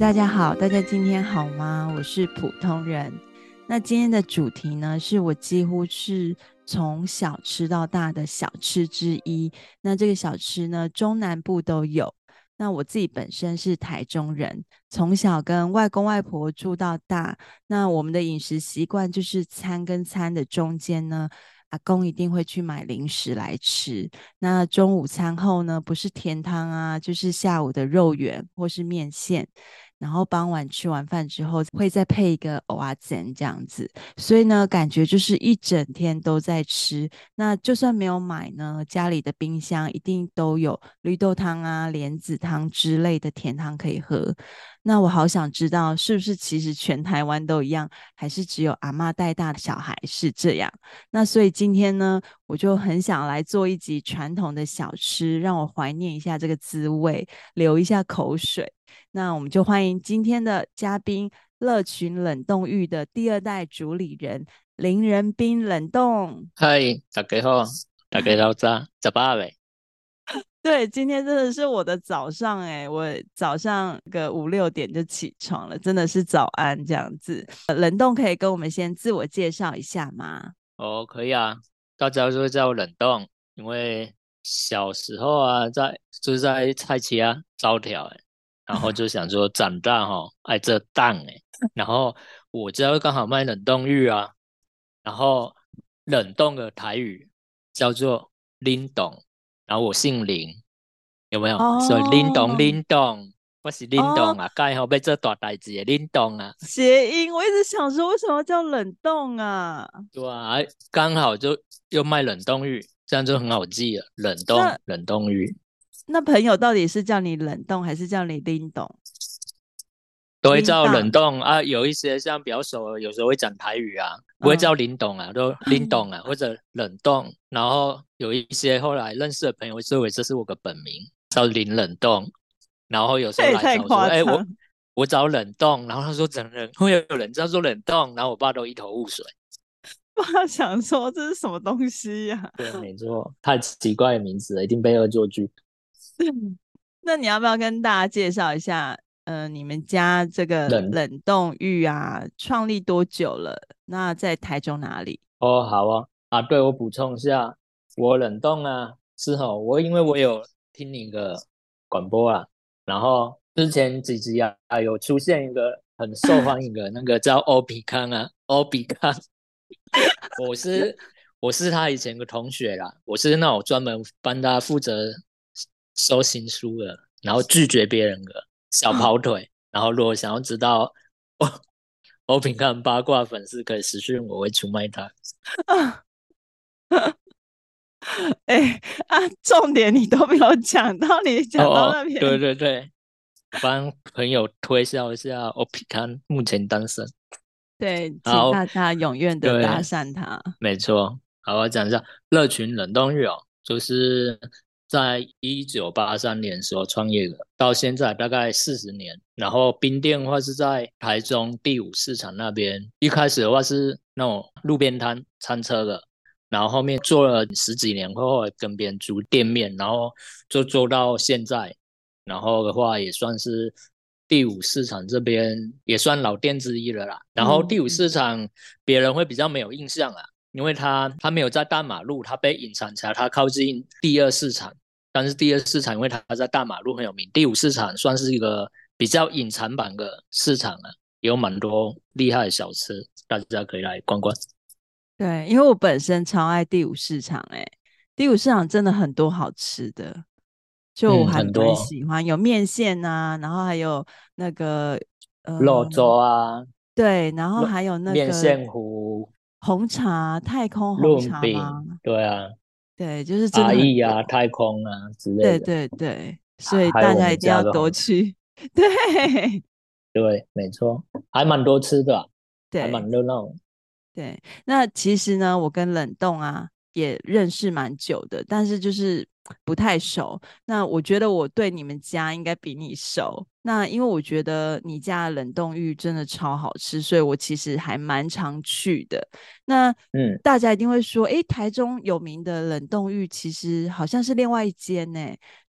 大家好，大家今天好吗？我是普通人。那今天的主题呢，是我几乎是从小吃到大的小吃之一。那这个小吃呢，中南部都有。那我自己本身是台中人，从小跟外公外婆住到大。那我们的饮食习惯就是餐跟餐的中间呢，阿公一定会去买零食来吃。那中午餐后呢，不是甜汤啊，就是下午的肉圆或是面线。然后傍晚吃完饭之后，会再配一个蚵仔煎这样子，所以呢，感觉就是一整天都在吃。那就算没有买呢，家里的冰箱一定都有绿豆汤啊、莲子汤之类的甜汤可以喝。那我好想知道，是不是其实全台湾都一样，还是只有阿嬷带大的小孩是这样？那所以今天呢，我就很想来做一集传统的小吃，让我怀念一下这个滋味，流一下口水。那我们就欢迎今天的嘉宾，乐群冷冻芋的第二代主理人林仁斌冷冻。嗨，大家好，大家早早，早八位。对，今天真的是我的早上哎，我早上个五六点就起床了，真的是早安这样子。冷冻可以跟我们先自我介绍一下吗？哦，可以啊，大家就会叫我冷冻，因为小时候啊，在就是在菜市啊招条哎。然后就想说长大哈、哦、爱这蛋哎，然后我家刚好卖冷冻玉啊，然后冷冻的台语叫做林董，然后我姓林，有没有？哦、所以林董林董，我是林董啊，刚、哦、好被这大代志的林董啊，谐音，我一直想说为什么叫冷冻啊？对啊，刚好就又卖冷冻玉，这样就很好记了，冷冻冷冻芋。那朋友到底是叫你冷冻还是叫你林董？都会叫冷冻啊，有一些像比较熟，有时候会讲台语啊，不会叫林董啊，都 林董啊，或者冷冻。然后有一些后来认识的朋友，认为这是我的本名，叫林冷冻。然后有时候来找我说，哎、欸，我我找冷冻，然后他说整人会有人叫做冷冻，然后我爸都一头雾水。爸想说这是什么东西呀、啊？对，没错，太奇怪的名字了，一定被恶作剧。那你要不要跟大家介绍一下？呃，你们家这个冷冻浴啊，创立多久了？那在台中哪里？哦，好啊，啊，对，我补充一下，我冷冻啊，是吼，我因为我有听你的广播啊，然后之前几集啊，有出现一个很受欢迎的那个叫欧比康啊，欧比康，我是我是他以前的同学啦，我是那种专门帮他负责。收新书了，然后拒绝别人的小跑腿，然后如果想要知道我我平看八卦粉丝可以私讯我，会出卖他。哎啊，重点你都没有讲到，你讲到那边、哦。对对对，帮朋友推销一下，我平看目前单身。对，请大家踊跃的搭讪他。没错，好，我讲一下乐群冷冻芋哦，就是。在一九八三年时候创业的，到现在大概四十年。然后冰店的话是在台中第五市场那边，一开始的话是那种路边摊餐车的，然后后面做了十几年，后来跟别人租店面，然后就做到现在。然后的话也算是第五市场这边也算老店之一了啦。然后第五市场别人会比较没有印象啊。因为它它没有在大马路，它被隐藏起来，它靠近第二市场。但是第二市场因为它在大马路很有名，第五市场算是一个比较隐藏版的市场了，有蛮多厉害的小吃，大家可以来逛逛。对，因为我本身超爱第五市场，欸，哎，第五市场真的很多好吃的，就我还蛮喜欢，嗯、有面线啊，然后还有那个呃肉粥啊，对，然后还有那个面线糊。红茶，太空红茶吗？对啊，对，就是真的阿义啊，太空啊之类的。对对对，所以大家一定要多去。对 对，没错，还蛮多吃的，对，还蛮热闹。对，那其实呢，我跟冷冻啊也认识蛮久的，但是就是不太熟。那我觉得我对你们家应该比你熟。那因为我觉得你家的冷冻芋真的超好吃，所以我其实还蛮常去的。那嗯，大家一定会说，诶，台中有名的冷冻芋其实好像是另外一间呢。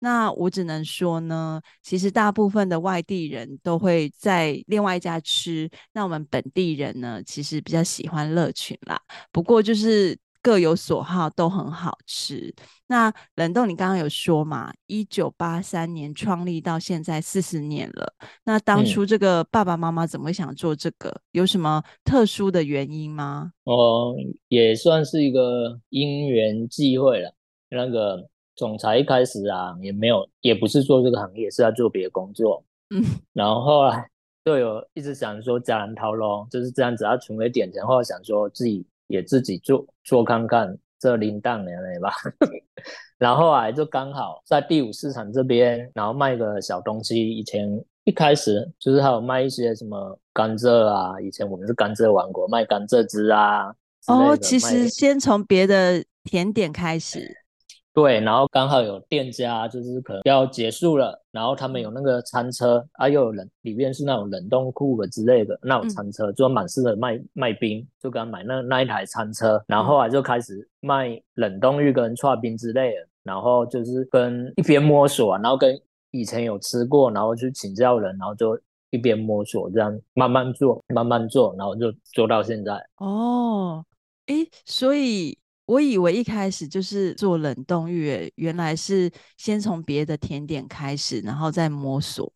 那我只能说呢，其实大部分的外地人都会在另外一家吃。那我们本地人呢，其实比较喜欢乐群啦。不过就是。各有所好，都很好吃。那冷冻，你刚刚有说嘛？一九八三年创立到现在四十年了。那当初这个爸爸妈妈怎么会想做这个？嗯、有什么特殊的原因吗？哦，也算是一个因缘际会了。那个总裁一开始啊，也没有，也不是做这个行业，是在做别的工作。嗯，然后后来 就有一直想说家人掏咯，就是这样子，他存了点钱，后来想说自己。也自己做做看看，这零档年了吧，然后啊，就刚好在第五市场这边，然后卖个小东西。以前一开始就是还有卖一些什么甘蔗啊，以前我们是甘蔗王国，卖甘蔗汁啊。哦，其实先从别的甜点开始。对，然后刚好有店家就是可能要结束了，然后他们有那个餐车啊，又有冷，里面是那种冷冻库的之类的那种餐车，就蛮适合卖卖冰，就刚买那那一台餐车，然后后来就开始卖冷冻玉跟串冰之类的，然后就是跟一边摸索啊，然后跟以前有吃过，然后去请教人，然后就一边摸索这样慢慢做，慢慢做，然后就做到现在。哦，诶，所以。我以为一开始就是做冷冻芋，原来是先从别的甜点开始，然后再摸索，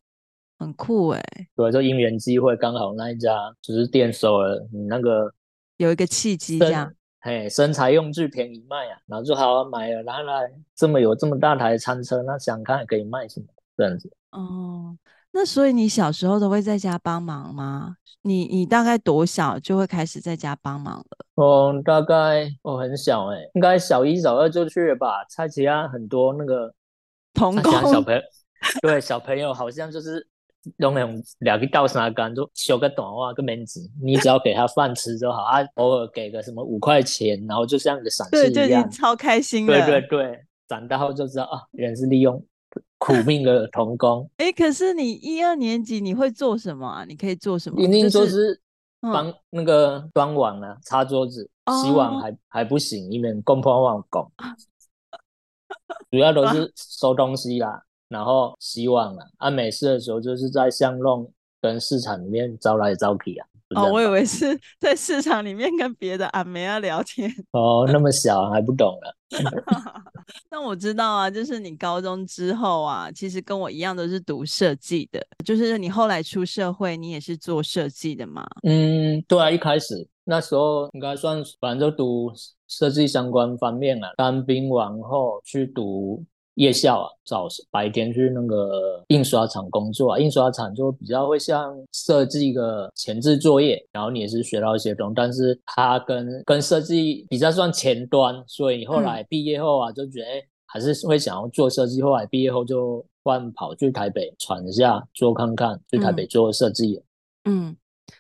很酷哎。对，就因缘机会，刚好那一家就是店收了你那个，有一个契机这样。嘿，身材用具便宜卖啊，然后就好好买了，来来，这么有这么大台餐车，那想看可以卖什么这样子。哦。那所以你小时候都会在家帮忙吗？你你大概多小就会开始在家帮忙了？嗯，大概我很小哎、欸，应该小一、小二就去了吧。蔡奇安很多那个童工小朋友，对小朋友好像就是用那种两个倒沙缸，就修个短袜跟门子，你只要给他饭吃就好啊，偶尔给个什么五块钱，然后就像个赏赐一样，对，超开心的。对对对，长大后就知道啊，原来是利用。苦命的童工，哎、欸，可是你一二年级你会做什么啊？你可以做什么？一定就是帮那个端碗啊，擦桌子、洗碗还还不行，因为公婆忘工，主要都是收东西啦，然后洗碗啦。啊，没事的时候就是在巷弄跟市场里面招来招去啊。哦，我以为是在市场里面跟别的阿妹啊聊天。哦，那么小还不懂了。那我知道啊，就是你高中之后啊，其实跟我一样都是读设计的。就是你后来出社会，你也是做设计的嘛？嗯，对啊，一开始那时候应该算，反正就读设计相关方面啊。当兵完后去读。夜校啊，早白天去那个印刷厂工作啊，印刷厂就比较会像设计一个前置作业，然后你也是学到一些东西，但是它跟跟设计比较算前端，所以后来毕业后啊，就觉得哎，还是会想要做设计。后来毕业后就换跑去台北闯一下，做看看，去台北做设计。嗯，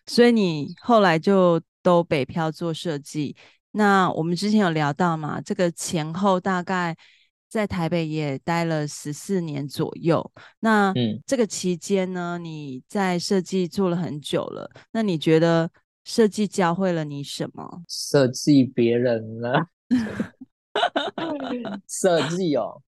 所以你后来就都北漂做设计。那我们之前有聊到嘛，这个前后大概。在台北也待了十四年左右，那这个期间呢，你在设计做了很久了，那你觉得设计教会了你什么？设计别人了？设计哦。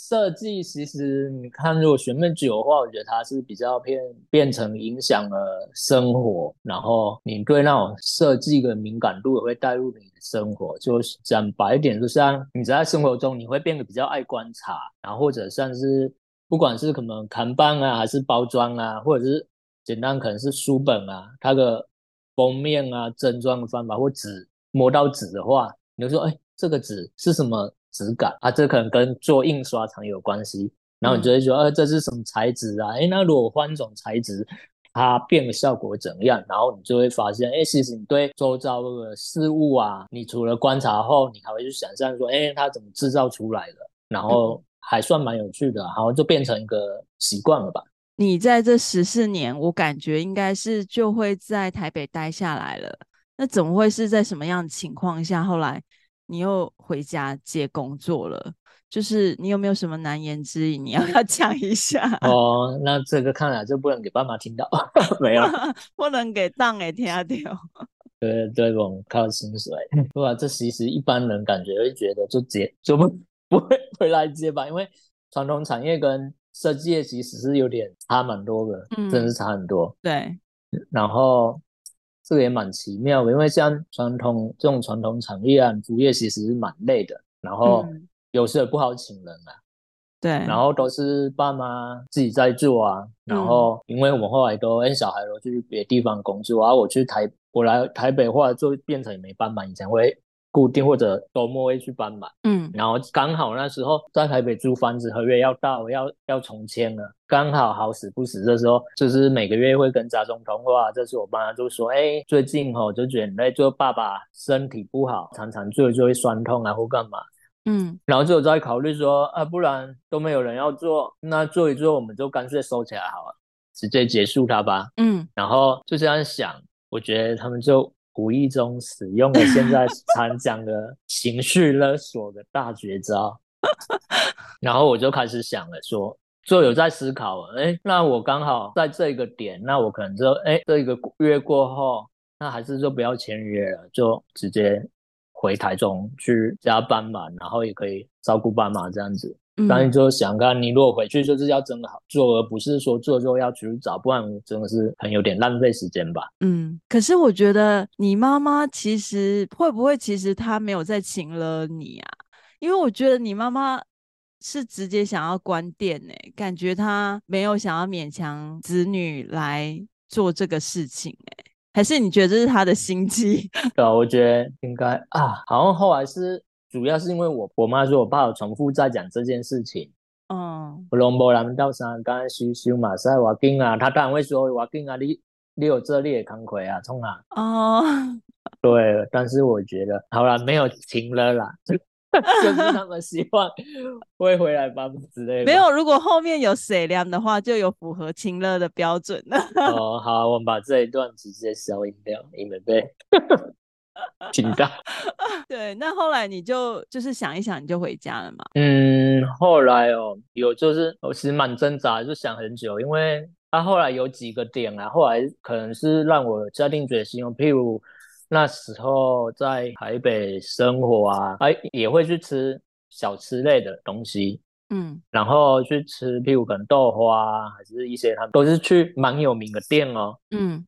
设计其实你看，如果学那么久的话，我觉得它是比较偏变成影响了生活，然后你对那种设计的敏感度也会带入你的生活。就讲白一点，就像你在生活中你会变得比较爱观察，然后或者像是不管是可能看板啊，还是包装啊，或者是简单可能是书本啊，它的封面啊、正装的方法或纸摸到纸的话，你就说，哎，这个纸是什么？质感啊，这可能跟做印刷厂有关系，然后你就会说，呃、嗯啊，这是什么材质啊？诶，那如果换种材质，它变的效果怎样？然后你就会发现，诶，其实你对周遭的事物啊，你除了观察后，你还会去想象说，诶，它怎么制造出来的？然后还算蛮有趣的，然后就变成一个习惯了吧。你在这十四年，我感觉应该是就会在台北待下来了。那怎么会是在什么样的情况下后来？你又回家接工作了，就是你有没有什么难言之隐？你要不要 讲一下？哦，那这个看来就不能给爸妈听到，没有，不能给档诶听到。对对，我们靠薪水，对吧？这其实一般人感觉会觉得就接就不不会回来接吧，因为传统产业跟设计业其实是有点差蛮多的，嗯，真的是差很多。对，然后。这个也蛮奇妙的，因为像传统这种传统产业啊，服务业其实是蛮累的，然后有时候也不好请人啊。对，然后都是爸妈自己在做啊。然后因为我们后来都跟小孩都去别地方工作，然后我去台，我来台北后来就变成也没办法，以前会。固定或者周末会去搬嘛，嗯，然后刚好那时候在台北租房子，合约要到要要重签了，刚好好死不死，这时候就是每个月会跟家中通话，这次我爸妈就说，哎，最近吼就觉得累，就爸爸身体不好，常常做就会酸痛啊或干嘛，嗯，然后就在考虑说，啊，不然都没有人要做，那做一做我们就干脆收起来好了，直接结束它吧，嗯，然后就这样想，我觉得他们就。无意中使用了现在常讲的情绪勒索的大绝招，然后我就开始想了说，就有在思考，哎，那我刚好在这个点，那我可能就哎，这一个月过后，那还是就不要签约了，就直接回台中去加班嘛，然后也可以照顾爸妈这样子。但是就想看，你如果回去就是要真的好做，而不是说做之后要去找，不然真的是很有点浪费时间吧。嗯，可是我觉得你妈妈其实会不会，其实她没有在请了你啊？因为我觉得你妈妈是直接想要关店呢、欸，感觉她没有想要勉强子女来做这个事情哎、欸，还是你觉得这是她的心机？对啊，我觉得应该啊，好像后来是。主要是因为我我妈说我爸有重复在讲这件事情，嗯，我拢无人到三刚修修马赛瓦金啊，他当然会说瓦金啊，你你有这你也扛魁啊，冲啊，哦，对，但是我觉得好了，没有情了啦，就是他们希望 会回来帮之类的。没有，如果后面有谁量的话，就有符合情勒的标准了。哦，好，我们把这一段直接消音掉，你们被。挺大，对，那后来你就就是想一想，你就回家了嘛？嗯，后来哦，有就是我其实蛮挣扎，就想很久，因为他、啊、后来有几个点啊，后来可能是让我下定决心哦，譬如那时候在台北生活啊，哎、啊，也会去吃小吃类的东西，嗯，然后去吃譬如可能豆花，啊还是一些他们都是去蛮有名的店哦，嗯。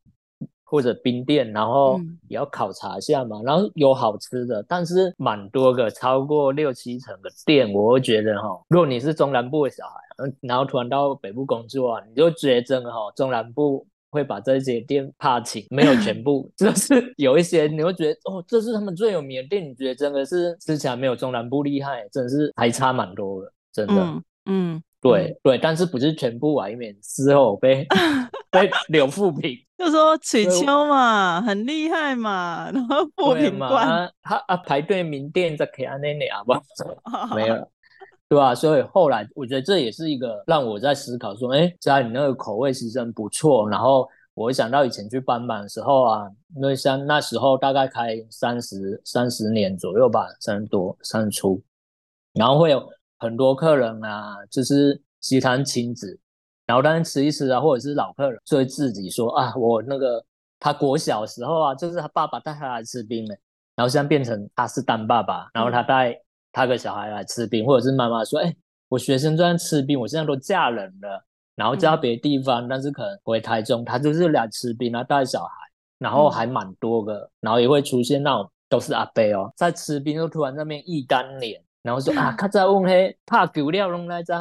或者冰店，然后也要考察一下嘛。嗯、然后有好吃的，但是蛮多个，超过六七成的店，我会觉得哈，如果你是中南部的小孩，然后突然到北部工作啊，你就觉得真的哈，中南部会把这些店怕请，没有全部，就是有一些你会觉得哦，这是他们最有名的店，你觉得真的是吃起来没有中南部厉害，真的是还差蛮多的，真的，嗯。嗯对对，但是不是全部啊？以免事后被被柳富平，就说取秋嘛，很厉害嘛，然后富平关他啊排队名店在 K 安那里啊，不没有，对吧？所以后来我觉得这也是一个让我在思考说，哎，家你那个口味其实很不错。然后我想到以前去帮忙的时候啊，因为像那时候大概开三十三十年左右吧，三十多三十出，然后会有。很多客人啊，就是西餐亲子，然后当然吃一吃啊，或者是老客人就会自己说啊，我那个他国小时候啊，就是他爸爸带他来吃冰的，然后现在变成他是当爸爸，然后他带他个小孩来吃冰，或者是妈妈说，哎，我学生在吃冰，我现在都嫁人了，然后嫁别的地方，但是可能回台中，他就是来吃冰啊，带小孩，然后还蛮多个，然后也会出现那种都是阿伯哦，在吃冰，就突然那边一干脸。然后说啊，较早阮迄拍久了拢来在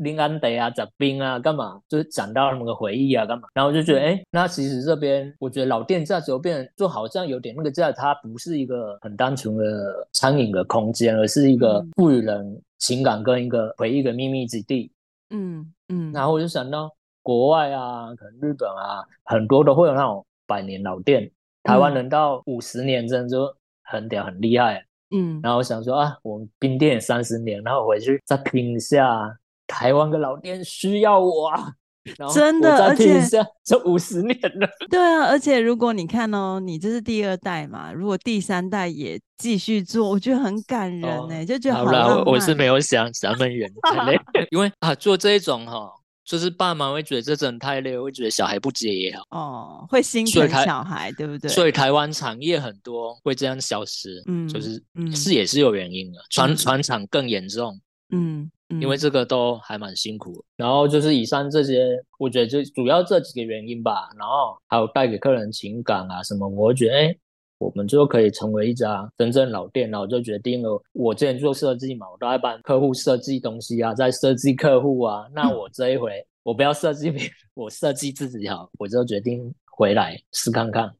临安德啊、食冰啊，干嘛？就是讲到那个回忆啊，干嘛？然后就觉得，哎，那其实这边我觉得老店价值变成就好像有点那个价，它不是一个很单纯的餐饮的空间，而是一个赋予人情感跟一个回忆的秘密之地。嗯嗯。然后我就想到国外啊，可能日本啊，很多都会有那种百年老店，台湾人到五十年，真的就很屌，很厉害。嗯，然后我想说啊，我们冰店三十年，然后回去再拼一下，台湾的老店需要我啊，真的，而且 这五十年了。对啊，而且如果你看哦，你这是第二代嘛，如果第三代也继续做，我觉得很感人呢，哦、就觉得好浪我是没有想咱们远，因为啊，做这一种哈、哦，就是爸妈会觉得这真的太累，会觉得小孩不接也好。哦，会心疼小孩，对不对？所以台湾产业很多会这样消失，嗯，就是、嗯、是也是有原因的，传传产更严重，嗯。因为这个都还蛮辛苦，然后就是以上这些，我觉得就主要这几个原因吧。然后还有带给客人情感啊什么，我觉得哎，我们就可以成为一家真正老店。然后我就决定了，我之前做设计嘛，我都在帮客户设计东西啊，在设计客户啊。那我这一回我不要设计别人，我设计自己好，我就决定回来试看看，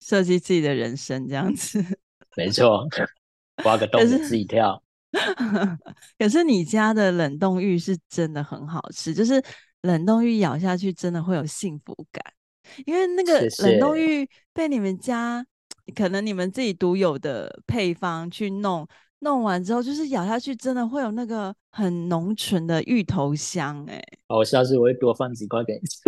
设计自己的人生这样子。没错，挖个洞给自己跳。可是你家的冷冻玉是真的很好吃，就是冷冻玉咬下去真的会有幸福感，因为那个冷冻玉被你们家可能你们自己独有的配方去弄，弄完之后就是咬下去真的会有那个很浓醇的芋头香，哎，好，我下次我会多放几块给你吃，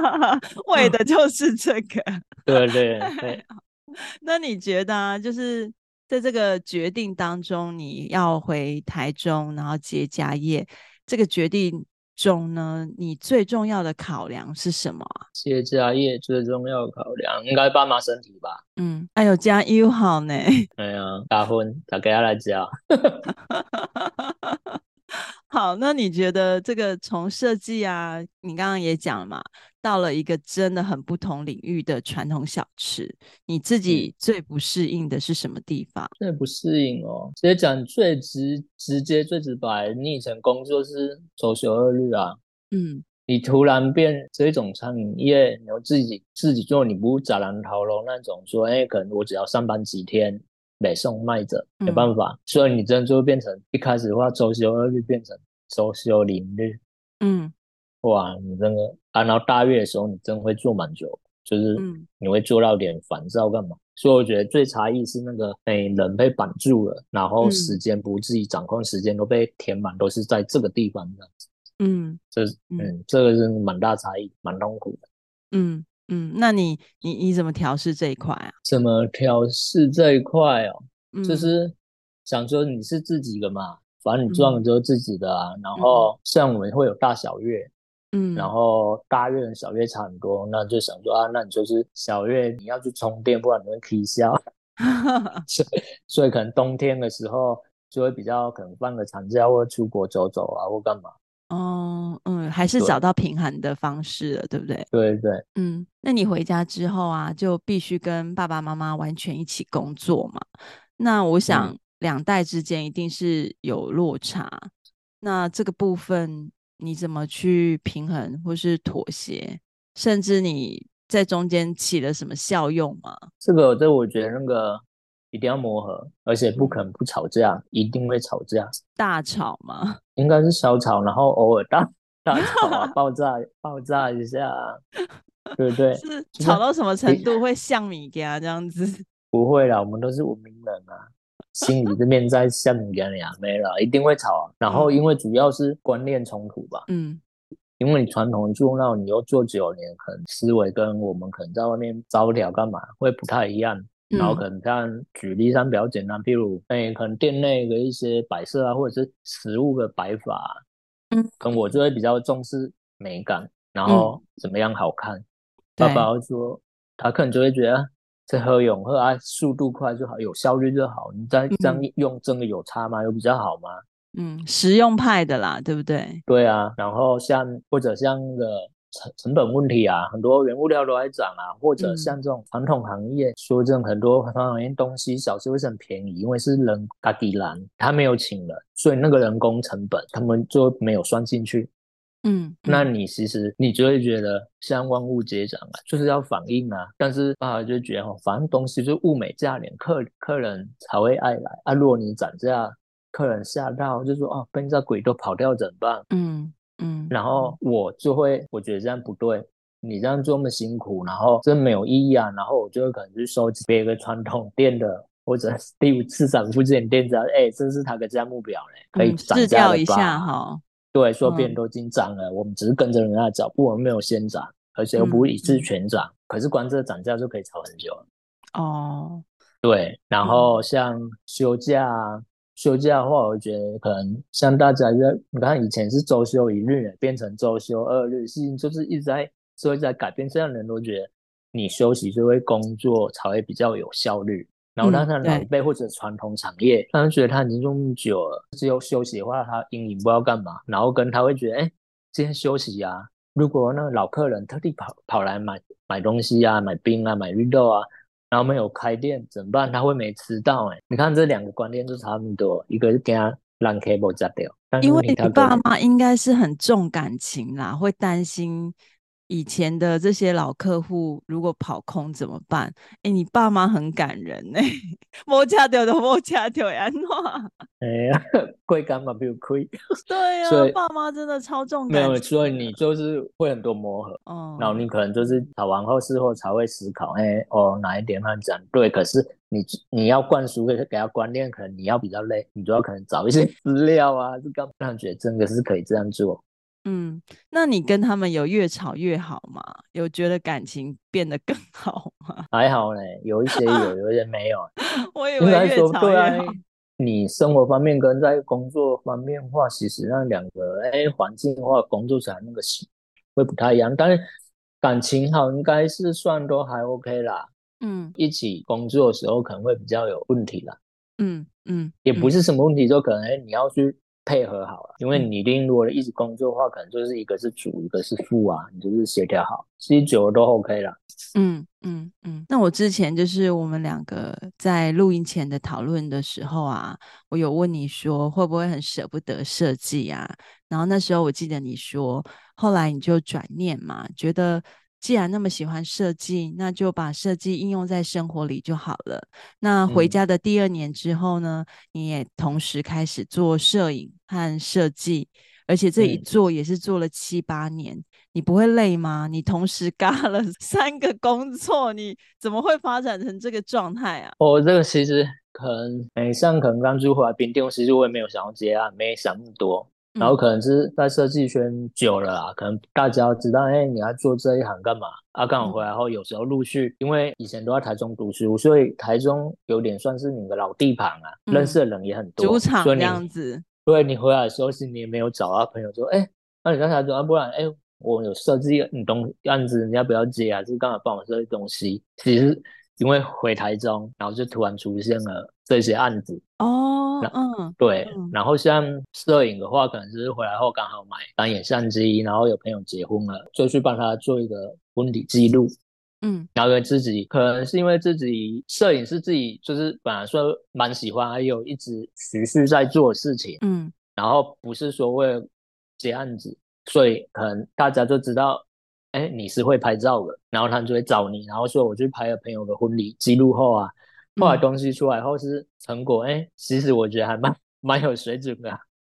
为的就是这个，对对对，那你觉得啊，就是。在这个决定当中，你要回台中，然后接家业，这个决定中呢，你最重要的考量是什么？接家业最重要的考量应该爸妈身体吧？嗯，哎呦，加油好呢！哎呀，大婚，大家来家。好，那你觉得这个从设计啊，你刚刚也讲了嘛，到了一个真的很不同领域的传统小吃，你自己最不适应的是什么地方？最不适应哦，直接讲最直直接最直白，你以前工作是周休二律啊，嗯，你突然变这种餐饮业，你要自己自己做，你不砸人头喽那种说，哎，可能我只要上班几天。北送卖者，没办法，嗯、所以你真的就会变成一开始的话，周休二日变成周休零日。嗯，哇，你真的啊，然后大月的时候，你真的会做蛮久，就是你会做到点烦躁干嘛？嗯、所以我觉得最差异是那个，哎，人被绑住了，然后时间不自己掌控，时间都被填满，都是在这个地方这样子。嗯，这嗯，这个是蛮大差异，蛮痛苦的。嗯。嗯，那你你你怎么调试这一块啊？怎么调试这一块哦？嗯、就是想说你是自己的嘛，反正你赚的就是自己的啊。嗯、然后像我们会有大小月，嗯，然后大月跟小月差很多，那就想说啊，那你就是小月你要去充电，不然你会气消。所以 所以可能冬天的时候就会比较可能放个长假或出国走走啊，或干嘛。哦，嗯，还是找到平衡的方式了，对，对不对？对对，嗯，那你回家之后啊，就必须跟爸爸妈妈完全一起工作嘛？那我想两代之间一定是有落差，嗯、那这个部分你怎么去平衡或是妥协？甚至你在中间起了什么效用吗？这个，这我觉得那个。一定要磨合，而且不可能不吵架，一定会吵架。大吵吗？应该是小吵，然后偶尔大大吵啊，爆炸爆炸一下，对不对？是吵到什么程度会像米家这样子？不会啦，我们都是文明人啊，心里这边在像米家呀，没了，一定会吵啊。然后因为主要是观念冲突吧，嗯，因为你传统做那你又做九年，可能思维跟我们可能在外面招条干嘛会不太一样。然后可能像举例上比较简单，譬如哎，可能店内的一些摆设啊，或者是食物的摆法，嗯，可能我就会比较重视美感，然后怎么样好看。嗯、爸爸会说，他可能就会觉得这喝永喝啊，速度快就好，有效率就好。你再这样用，真的有差吗？有比较好吗？嗯，实用派的啦，对不对？对啊，然后像或者像那个。成成本问题啊，很多原物料都在涨啊，或者像这种传统行业，嗯、说这种很多传统行业东西小吃会是很便宜，因为是人家己拦，他没有请人，所以那个人工成本他们就没有算进去。嗯，嗯那你其实你就会觉得像万物皆涨啊，就是要反应啊，但是爸爸就觉得反正东西就物美价廉，客客人才会爱来啊。如果你涨价，客人吓到就说哦，被这鬼都跑掉怎么办？嗯。嗯，然后我就会，我觉得这样不对，你这样做那么辛苦，然后真没有意义啊。然后我就会可能去收集别个传统店的，或者第五次展附近店家，哎，这是他的价目表嘞，可以涨价一下哈。对，说别人都已经涨了，嗯、我们只是跟着人家走，不，我们没有先涨，而且又不会一次全涨。嗯、可是光这个涨价就可以炒很久了。哦，对，然后像休假，嗯、休假的话，我觉得可能像大家在，你看以前是周休一日，变成周休二日，事情就是一直在社会在改变，这样的人都觉得你休息就会工作才会比较有效率。然后，当他老一辈或者传统产业，他们觉得他已经久了，只有休息的话，他阴影不知道干嘛。然后跟他会觉得，哎，今天休息啊。如果那个老客人特地跑跑来买买东西啊，买冰啊，买绿豆啊，然后没有开店怎么办？他会没吃到哎。你看这两个观念就差不多，一个是给他让 cable 摘掉，因为你爸妈应该是很重感情啦，会担心。以前的这些老客户如果跑空怎么办？哎、欸，你爸妈很感人呢、欸，莫掐掉的莫掐掉呀，哎呀，贵干嘛不用亏？对呀、啊，以爸妈真的超重感。没有，所以你就是会很多磨合，哦，然后你可能就是跑完后事后才会思考，哎、欸，哦，哪一点他讲对？可是你你要灌输给给他观念，可能你要比较累，你主要可能找一些 资料啊，就刚让觉得真的是可以这样做。嗯，那你跟他们有越吵越好吗？有觉得感情变得更 好吗？还好嘞，有一些有，有一些没有。我以为越吵越好。你生活方面跟在工作方面的话，其实那两个哎环境的话，工作起来那个会不太一样。但是感情好，应该是算都还 OK 啦。嗯，一起工作的时候可能会比较有问题啦。嗯嗯，嗯也不是什么问题，就可能哎你要去。配合好了，因为你一定如果一直工作的话，可能就是一个是主，一个是副啊，你就是协调好，其实久了都 OK 了。嗯嗯嗯。那我之前就是我们两个在录音前的讨论的时候啊，我有问你说会不会很舍不得设计啊？然后那时候我记得你说，后来你就转念嘛，觉得。既然那么喜欢设计，那就把设计应用在生活里就好了。那回家的第二年之后呢，嗯、你也同时开始做摄影和设计，而且这一做也是做了七八年。嗯、你不会累吗？你同时干了 三个工作，你怎么会发展成这个状态啊？我、哦、这个其实可能，哎，像可能刚住回来冰店，其实我也没有想要接案，没想那么多。然后可能是在设计圈久了啊，可能大家知道，哎，你要做这一行干嘛？啊，刚好回来后，有时候陆续，因为以前都在台中读书，所以台中有点算是你的老地盘啊，嗯、认识的人也很多，主场这样子。对，你回来的时候，是你也没有找到朋友说，哎，那你刚才说啊，不然，哎，我有设计你东案子，你要不要接啊？就是刚好帮我设计东西，其实。因为回台中，然后就突然出现了这些案子。哦，嗯，对，嗯、然后像摄影的话，可能是回来后刚好买单眼相机，然后有朋友结婚了，就去帮他做一个婚礼记录，嗯，然后自己可能是因为自己摄影是自己就是本来说蛮喜欢，还有一直持续在做事情，嗯，然后不是说为了接案子，所以可能大家就知道。哎，你是会拍照的，然后他们就会找你，然后说我去拍了朋友的婚礼记录后啊，后来东西出来后是成果，哎、嗯，其实我觉得还蛮蛮有水准的，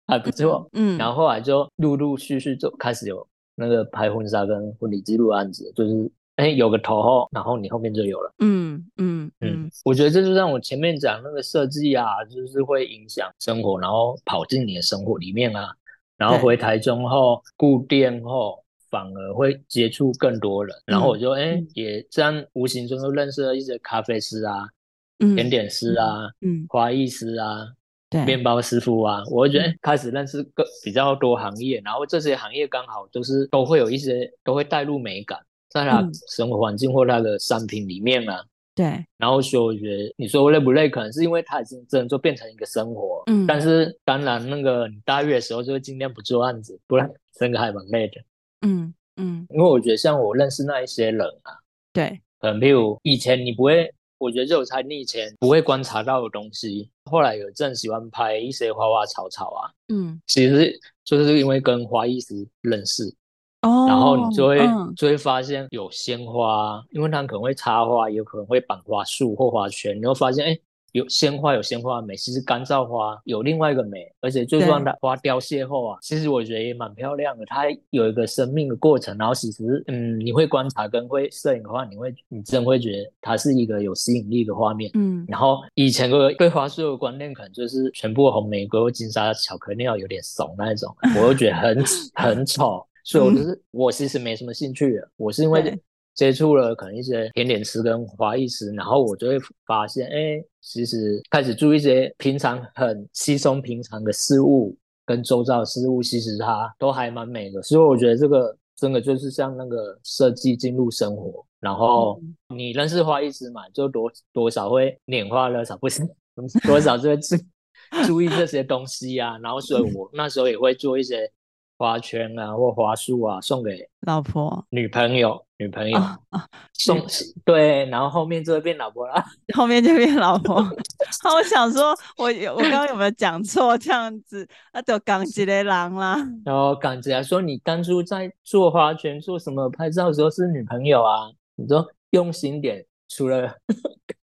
还不错，嗯，然后后来就陆陆续续就开始有那个拍婚纱跟婚礼记录案子，就是哎有个头后，然后你后面就有了，嗯嗯嗯，嗯，我觉得这就让我前面讲那个设计啊，就是会影响生活，然后跑进你的生活里面啊，然后回台中后固定后。反而会接触更多人，然后我就哎、也这样无形中就认识了一些咖啡师啊、嗯、甜点师啊、嗯、花艺师啊、对。面包师傅啊，我会觉得、欸、开始认识个比较多行业，然后这些行业刚好都是都会有一些都会带入美感，在他生活环境或他的商品里面啊。对，然后所以我觉得你说累不累，可能是因为他已经真的就变成一个生活。嗯，但是当然那个你大月的时候就会尽量不做案子，不然真的还蛮累的。嗯嗯，因为我觉得像我认识那一些人啊，对，可能比如以前你不会，我觉得这我才你以前不会观察到的东西，后来有阵喜欢拍一些花花草草啊，嗯，其实就是因为跟花艺师认识，哦，然后你就会、嗯、就会发现有鲜花，因为他们可能会插花，也有可能会绑花束或花圈，你会发现哎，有鲜花有鲜花的美，其实干燥花有另外一个美，而且就算它花凋谢后啊，其实我觉得也蛮漂亮的。它有一个生命的过程，然后其实嗯，你会观察跟会摄影的话，你会你真会觉得它是一个有吸引力的画面。嗯，然后以前的对花束的观念可能就是全部红玫瑰或金沙巧克力要有点怂那一种，我又觉得很很丑，所以我就是我其实没什么兴趣的，我是因为。接触了可能一些甜点师跟花艺师，然后我就会发现，哎，其实开始注意一些平常很稀松平常的事物跟周遭的事物，其实它都还蛮美的。所以我觉得这个真的就是像那个设计进入生活，然后你认识花艺师嘛，就多多少会拈花惹草，不是多少就会注 注意这些东西啊。然后所以我那时候也会做一些。花圈啊，或花束啊，送给老婆、女朋友、女朋友啊，啊送对，然后后面就会变老婆了，后面就变老婆。我想说，我我刚刚有没有讲错？这样子，那就港籍的狼啦。然后港籍来说，你当初在做花圈、做什么拍照的时候是女朋友啊？你说用心点，除了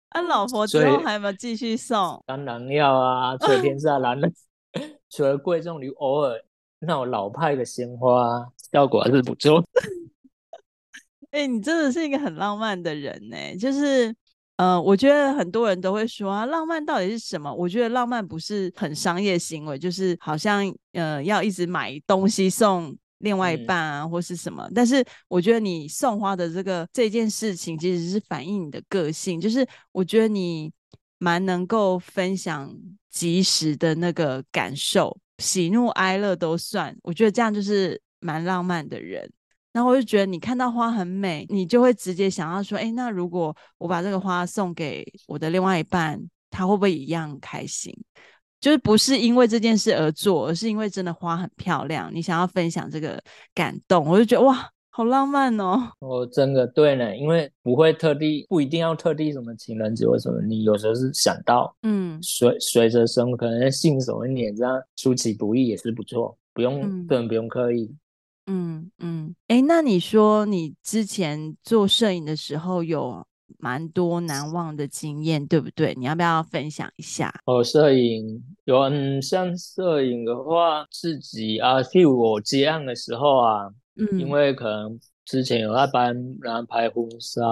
啊，老婆之后还有没有继续送？当然要啊，垂天下男的，除了贵重礼物，偶尔。那种老派的鲜花效果还是不错。哎、欸，你真的是一个很浪漫的人呢。就是，呃，我觉得很多人都会说啊，浪漫到底是什么？我觉得浪漫不是很商业行为，就是好像呃要一直买东西送另外一半啊，嗯、或是什么。但是我觉得你送花的这个这件事情，其实是反映你的个性。就是我觉得你蛮能够分享即时的那个感受。喜怒哀乐都算，我觉得这样就是蛮浪漫的人。然后我就觉得你看到花很美，你就会直接想要说：哎，那如果我把这个花送给我的另外一半，他会不会一样开心？就是不是因为这件事而做，而是因为真的花很漂亮，你想要分享这个感动。我就觉得哇。好浪漫哦！哦，真的对呢，因为不会特地，不一定要特地什么情人节或什么，你有时候是想到，嗯，随随着生活可能信手一点，这样出其不意也是不错，不用，根本、嗯、不用刻意。嗯嗯，哎、嗯，那你说你之前做摄影的时候有蛮多难忘的经验，对不对？你要不要分享一下？哦，摄影有，嗯，像摄影的话，自己啊，譬如我接案的时候啊。嗯，因为可能之前有在帮人拍婚纱、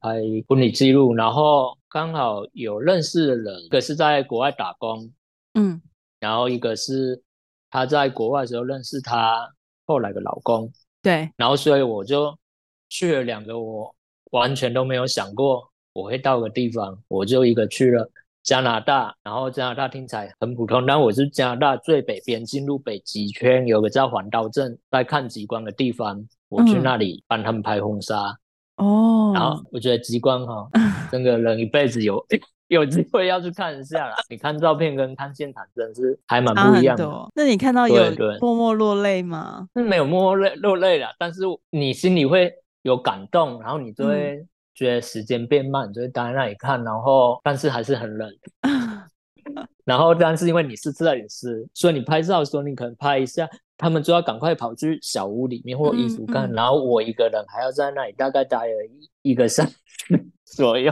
拍婚礼记录，然后刚好有认识的人，一个是在国外打工，嗯，然后一个是他在国外的时候认识他后来的老公，对，然后所以我就去了两个我完全都没有想过我会到的地方，我就一个去了。加拿大，然后加拿大听起来很普通，但我是加拿大最北边，进入北极圈，有个叫环岛镇，在看极光的地方，我去那里帮他们拍婚纱。哦、嗯，然后我觉得极光哈、哦，真的人一辈子有 有机会要去看一下啦。你看照片跟看现场真的是还蛮不一样的。那你看到有默默落泪吗？是没有默默泪落泪了，但是你心里会有感动，然后你就会、嗯。觉得时间变慢，就会待在那里看，然后但是还是很冷。然后但是因为你是摄影师，所以你拍照的时候，你可能拍一下，他们就要赶快跑去小屋里面或衣服看，嗯嗯、然后我一个人还要在那里大概待了一一个小时左右，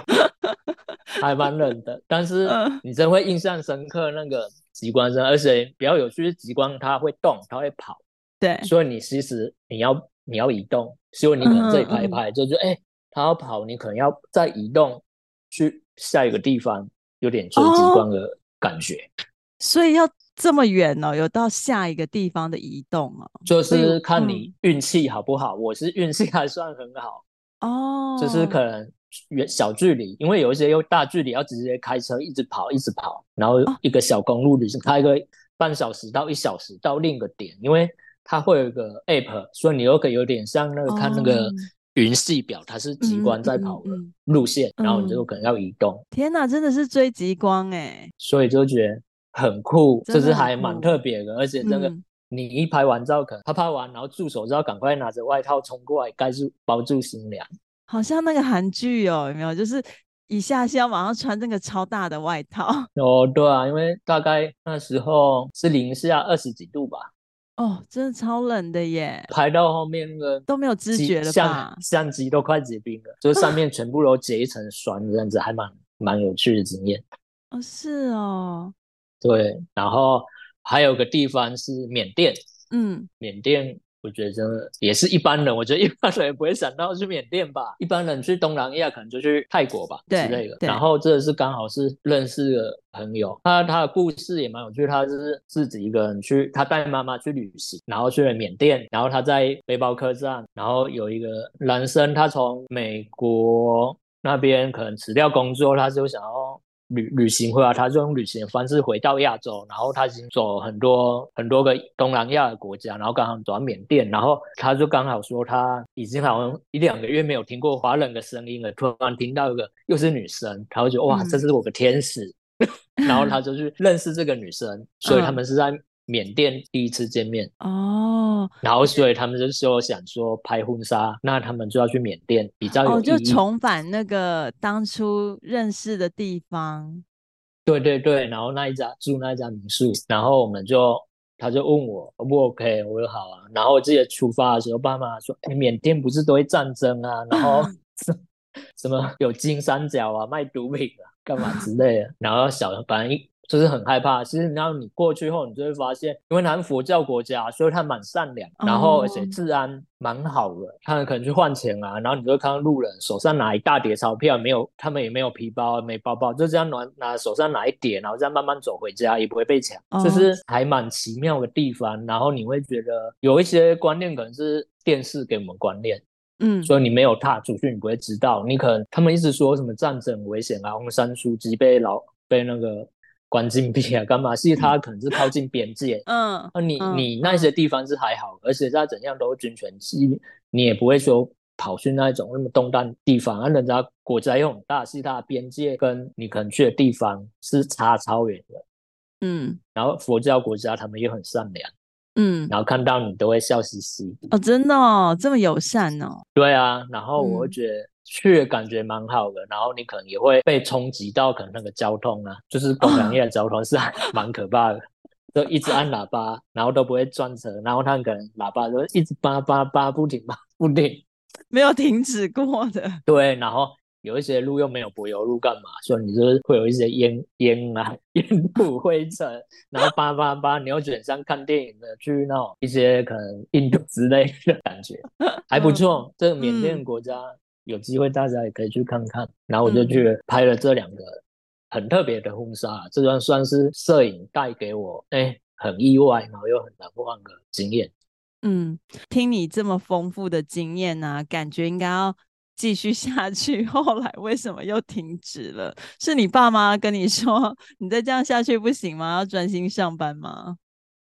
还蛮冷的。但是你真会印象深刻那个极光声，而且比较有趣是极光它会动，它会跑，对，所以你其实你要你要移动，所以你可能这里拍一拍，就就哎。欸他要跑，你可能要再移动去下一个地方，有点追极光的感觉。哦，所以要这么远哦，有到下一个地方的移动哦，就是看你运气好不好。嗯，我是运气还算很好哦，就是可能远小距离，因为有一些又大距离要直接开车一直跑一直跑，然后一个小公路旅行开个半小时到一小时到另一个点，因为它会有一个 app，所以你又可以有点像那个看那个。哦云系表，它是极光在跑的路线，嗯嗯嗯、然后你就可能要移动。天哪，真的是追极光哎！所以就觉得很酷，就是还蛮特别的。而且那个，你一拍完照，可能他拍完，然后助手就要赶快拿着外套冲过来盖住包住新娘。好像那个韩剧哦，有没有？就是一下是要马上穿这个超大的外套。哦，对啊，因为大概那时候是零下二十几度吧。哦，真的超冷的耶！排到后面那个都没有知觉了吧？相相机都快结冰了，就是上面全部都结一层霜，这样子还蛮蛮有趣的经验。哦，是哦，对，然后还有个地方是缅甸，嗯，缅甸。我觉得真的也是一般人，我觉得一般人也不会想到去缅甸吧。一般人去东南亚可能就去泰国吧之类的。然后这是刚好是认识的朋友，他他的故事也蛮有趣。他就是自己一个人去，他带妈妈去旅行，然后去了缅甸。然后他在背包客栈，然后有一个男生，他从美国那边可能辞掉工作，他就想要。旅旅行回来，他就用旅行的方式回到亚洲，然后他已经走很多很多个东南亚的国家，然后刚好走到缅甸，然后他就刚好说他已经好像一两个月没有听过华人的声音了，突然听到一个又是女生，他就觉得哇，这是我的天使，嗯、然后他就去认识这个女生，所以他们是在缅甸第一次见面哦，然后所以他们就说想说拍婚纱，那他们就要去缅甸比较有，哦，就重返那个当初认识的地方。对对对，然后那一家住那一家民宿，然后我们就他就问我 O 不 OK，我说好啊。然后我记得出发的时候，爸妈说，哎，缅甸不是都会战争啊，然后 什么有金三角啊，卖毒品啊，干嘛之类的。然后小反正一。就是很害怕，其实然后你过去后，你就会发现，因为他们佛教国家，所以他蛮善良，然后而且治安蛮好的。他们可能去换钱啊，然后你就会看到路人手上拿一大叠钞票，没有，他们也没有皮包，没包包，就这样拿拿手上拿一叠，然后这样慢慢走回家，也不会被抢，就是还蛮奇妙的地方。然后你会觉得有一些观念可能是电视给我们观念，嗯，所以你没有踏出去，你不会知道。你可能他们一直说什么战争危险啊，翁山书记被老被那个。关禁闭啊，干嘛？是它可能是靠近边界，嗯，那你、嗯、你那些地方是还好，而且再怎样都是军权制，你也不会说跑去那种那么动荡地方，啊人家国家又很大，是它的边界跟你可能去的地方是差超远的，嗯，然后佛教国家他们又很善良，嗯，然后看到你都会笑嘻嘻，哦，真的哦，这么友善哦，对啊，然后我会觉得。嗯去感觉蛮好的，然后你可能也会被冲击到，可能那个交通啊，就是东南亚的交通是还蛮可怕的，就一直按喇叭，然后都不会转车，然后他们可能喇叭就一直叭叭叭不停叭，不停，没有停止过的。对，然后有一些路又没有柏油路干嘛，所以你就是会有一些烟烟啊、烟雾灰尘，然后叭叭叭，你又觉得像看电影的去那种一些可能印度之类的感觉，还不错。这个缅甸国家。嗯有机会大家也可以去看看，然后我就去拍了这两个很特别的婚纱，嗯、这段算是摄影带给我哎很意外，然后又很难忘的经验。嗯，听你这么丰富的经验呢、啊，感觉应该要继续下去。后来为什么又停止了？是你爸妈跟你说 你再这样下去不行吗？要专心上班吗？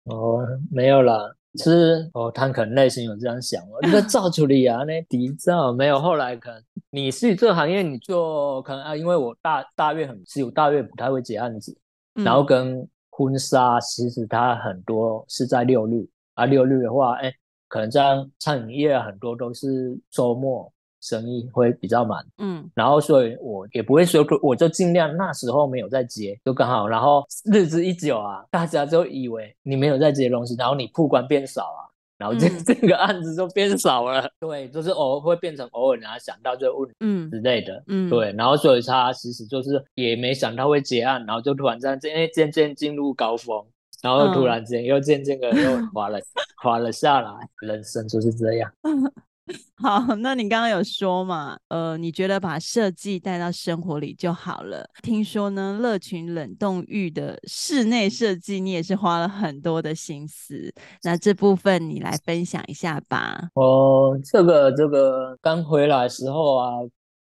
哦，没有啦。是哦，他可能内心有这样想哦，你在造出来啊，那底造没有。后来可能你是这个行业，你做可能啊，因为我大大月很细，我大月不太会接案子，嗯、然后跟婚纱其实它很多是在六日啊，六日的话，哎，可能这样餐饮业很多都是周末。生意会比较满，嗯，然后所以我也不会说，我就尽量那时候没有在接，就刚好，然后日子一久啊，大家就以为你没有在接东西，然后你曝光变少啊，然后这、嗯、这个案子就变少了，对，就是偶尔会变成偶尔人家想到就问，嗯。之类的，嗯，对，然后所以他其实就是也没想到会结案，然后就突然这样，因为渐渐进入高峰，然后突然间又渐渐的又滑了，滑了下来，人生就是这样。好，那你刚刚有说嘛？呃，你觉得把设计带到生活里就好了。听说呢，乐群冷冻浴的室内设计，你也是花了很多的心思。那这部分你来分享一下吧。哦，这个这个刚回来时候啊。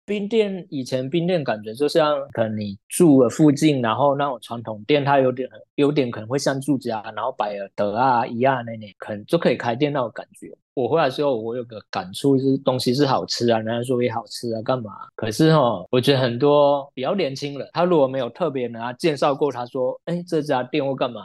冰店以前冰店感觉就像可能你住的附近，然后那种传统店，它有点有点可能会像住家，然后摆了德啊、一样那那，可能就可以开店那种感觉。我回来之后，我有个感触是东西是好吃啊，人家说也好吃啊，干嘛？可是哦，我觉得很多比较年轻人，他如果没有特别人家介绍过，他说，哎，这家店或干嘛，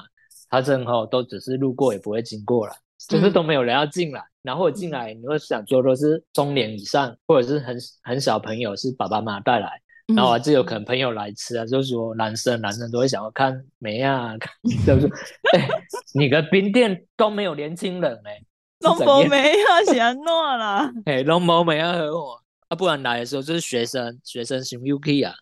他正好都只是路过，也不会经过了。就是都没有人要进来，然后进来，你会想说都是中年以上，或者是很很小朋友，是爸爸妈妈带来，然后就有可能朋友来吃啊，就是说男生男生都会想要看美啊，看就是，哎，你个冰店都没有年轻人哎，都没妹啊，嫌诺啦，哎，都没妹啊和我，啊，不然来的时候就是学生，学生型 UK 啊。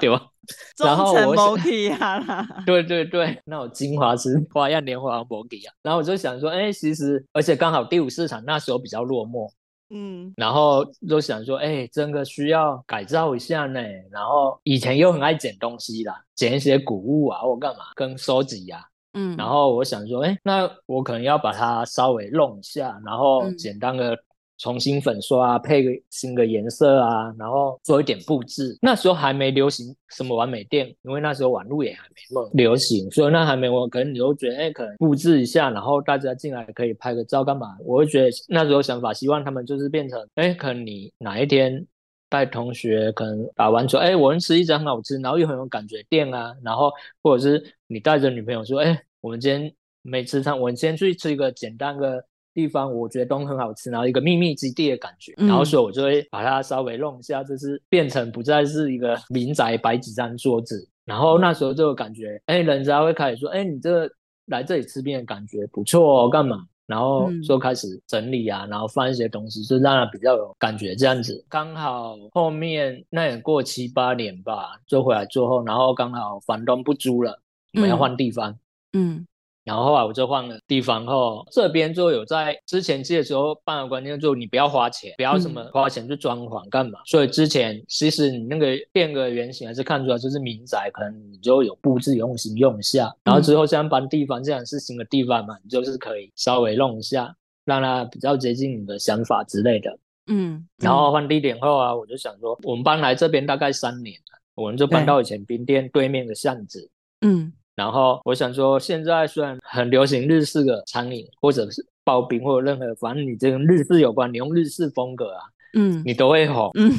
对吧？然后我摩基啊，对对对，那种精华是 花样年华摩基啊，然后我就想说，哎，其实而且刚好第五市场那时候比较落寞，嗯，然后就想说，哎，真的需要改造一下呢。然后以前又很爱捡东西啦，捡一些古物啊，或干嘛，跟收集呀，嗯，然后我想说，哎，那我可能要把它稍微弄一下，然后简单的。重新粉刷，配个新的颜色啊，然后做一点布置。那时候还没流行什么完美店，因为那时候网络也还没那么流行，所以那还没我可能你会觉得，哎，可能布置一下，然后大家进来可以拍个照干嘛？我会觉得那时候想法，希望他们就是变成，哎，可能你哪一天带同学，可能打完球，哎，我能吃一张很好吃，然后又很有感觉店啊，然后或者是你带着女朋友说，哎，我们今天没吃餐，我们今天去吃一个简单的。地方我觉得都很好吃，然后一个秘密基地的感觉，嗯、然后所以我就会把它稍微弄一下，就是变成不再是一个民宅摆几张桌子，然后那时候就有感觉，哎，人家会开始说，哎，你这个来这里吃面的感觉不错哦，干嘛？然后就开始整理啊，然后放一些东西，就让它比较有感觉这样子。刚好后面那也过七八年吧，就回来做后，然后刚好房东不租了，我们要换地方，嗯。嗯然后后来我就换了地方后，这边就有在之前接的时候办的观念，就你不要花钱，不要什么花钱去装潢干嘛。嗯、所以之前其实你那个变个原型还是看出来就是民宅，可能你就有布置用心用一下。然后之后像搬地方这样是新的地方嘛，你就是可以稍微弄一下，让它比较接近你的想法之类的。嗯。嗯然后换地点后啊，我就想说，我们搬来这边大概三年了，我们就搬到以前冰店对面的巷子。嗯。然后我想说，现在虽然很流行日式的餐饮，或者是刨冰，或者任何，反正你这跟日式有关，你用日式风格啊，嗯，你都会红。嗯，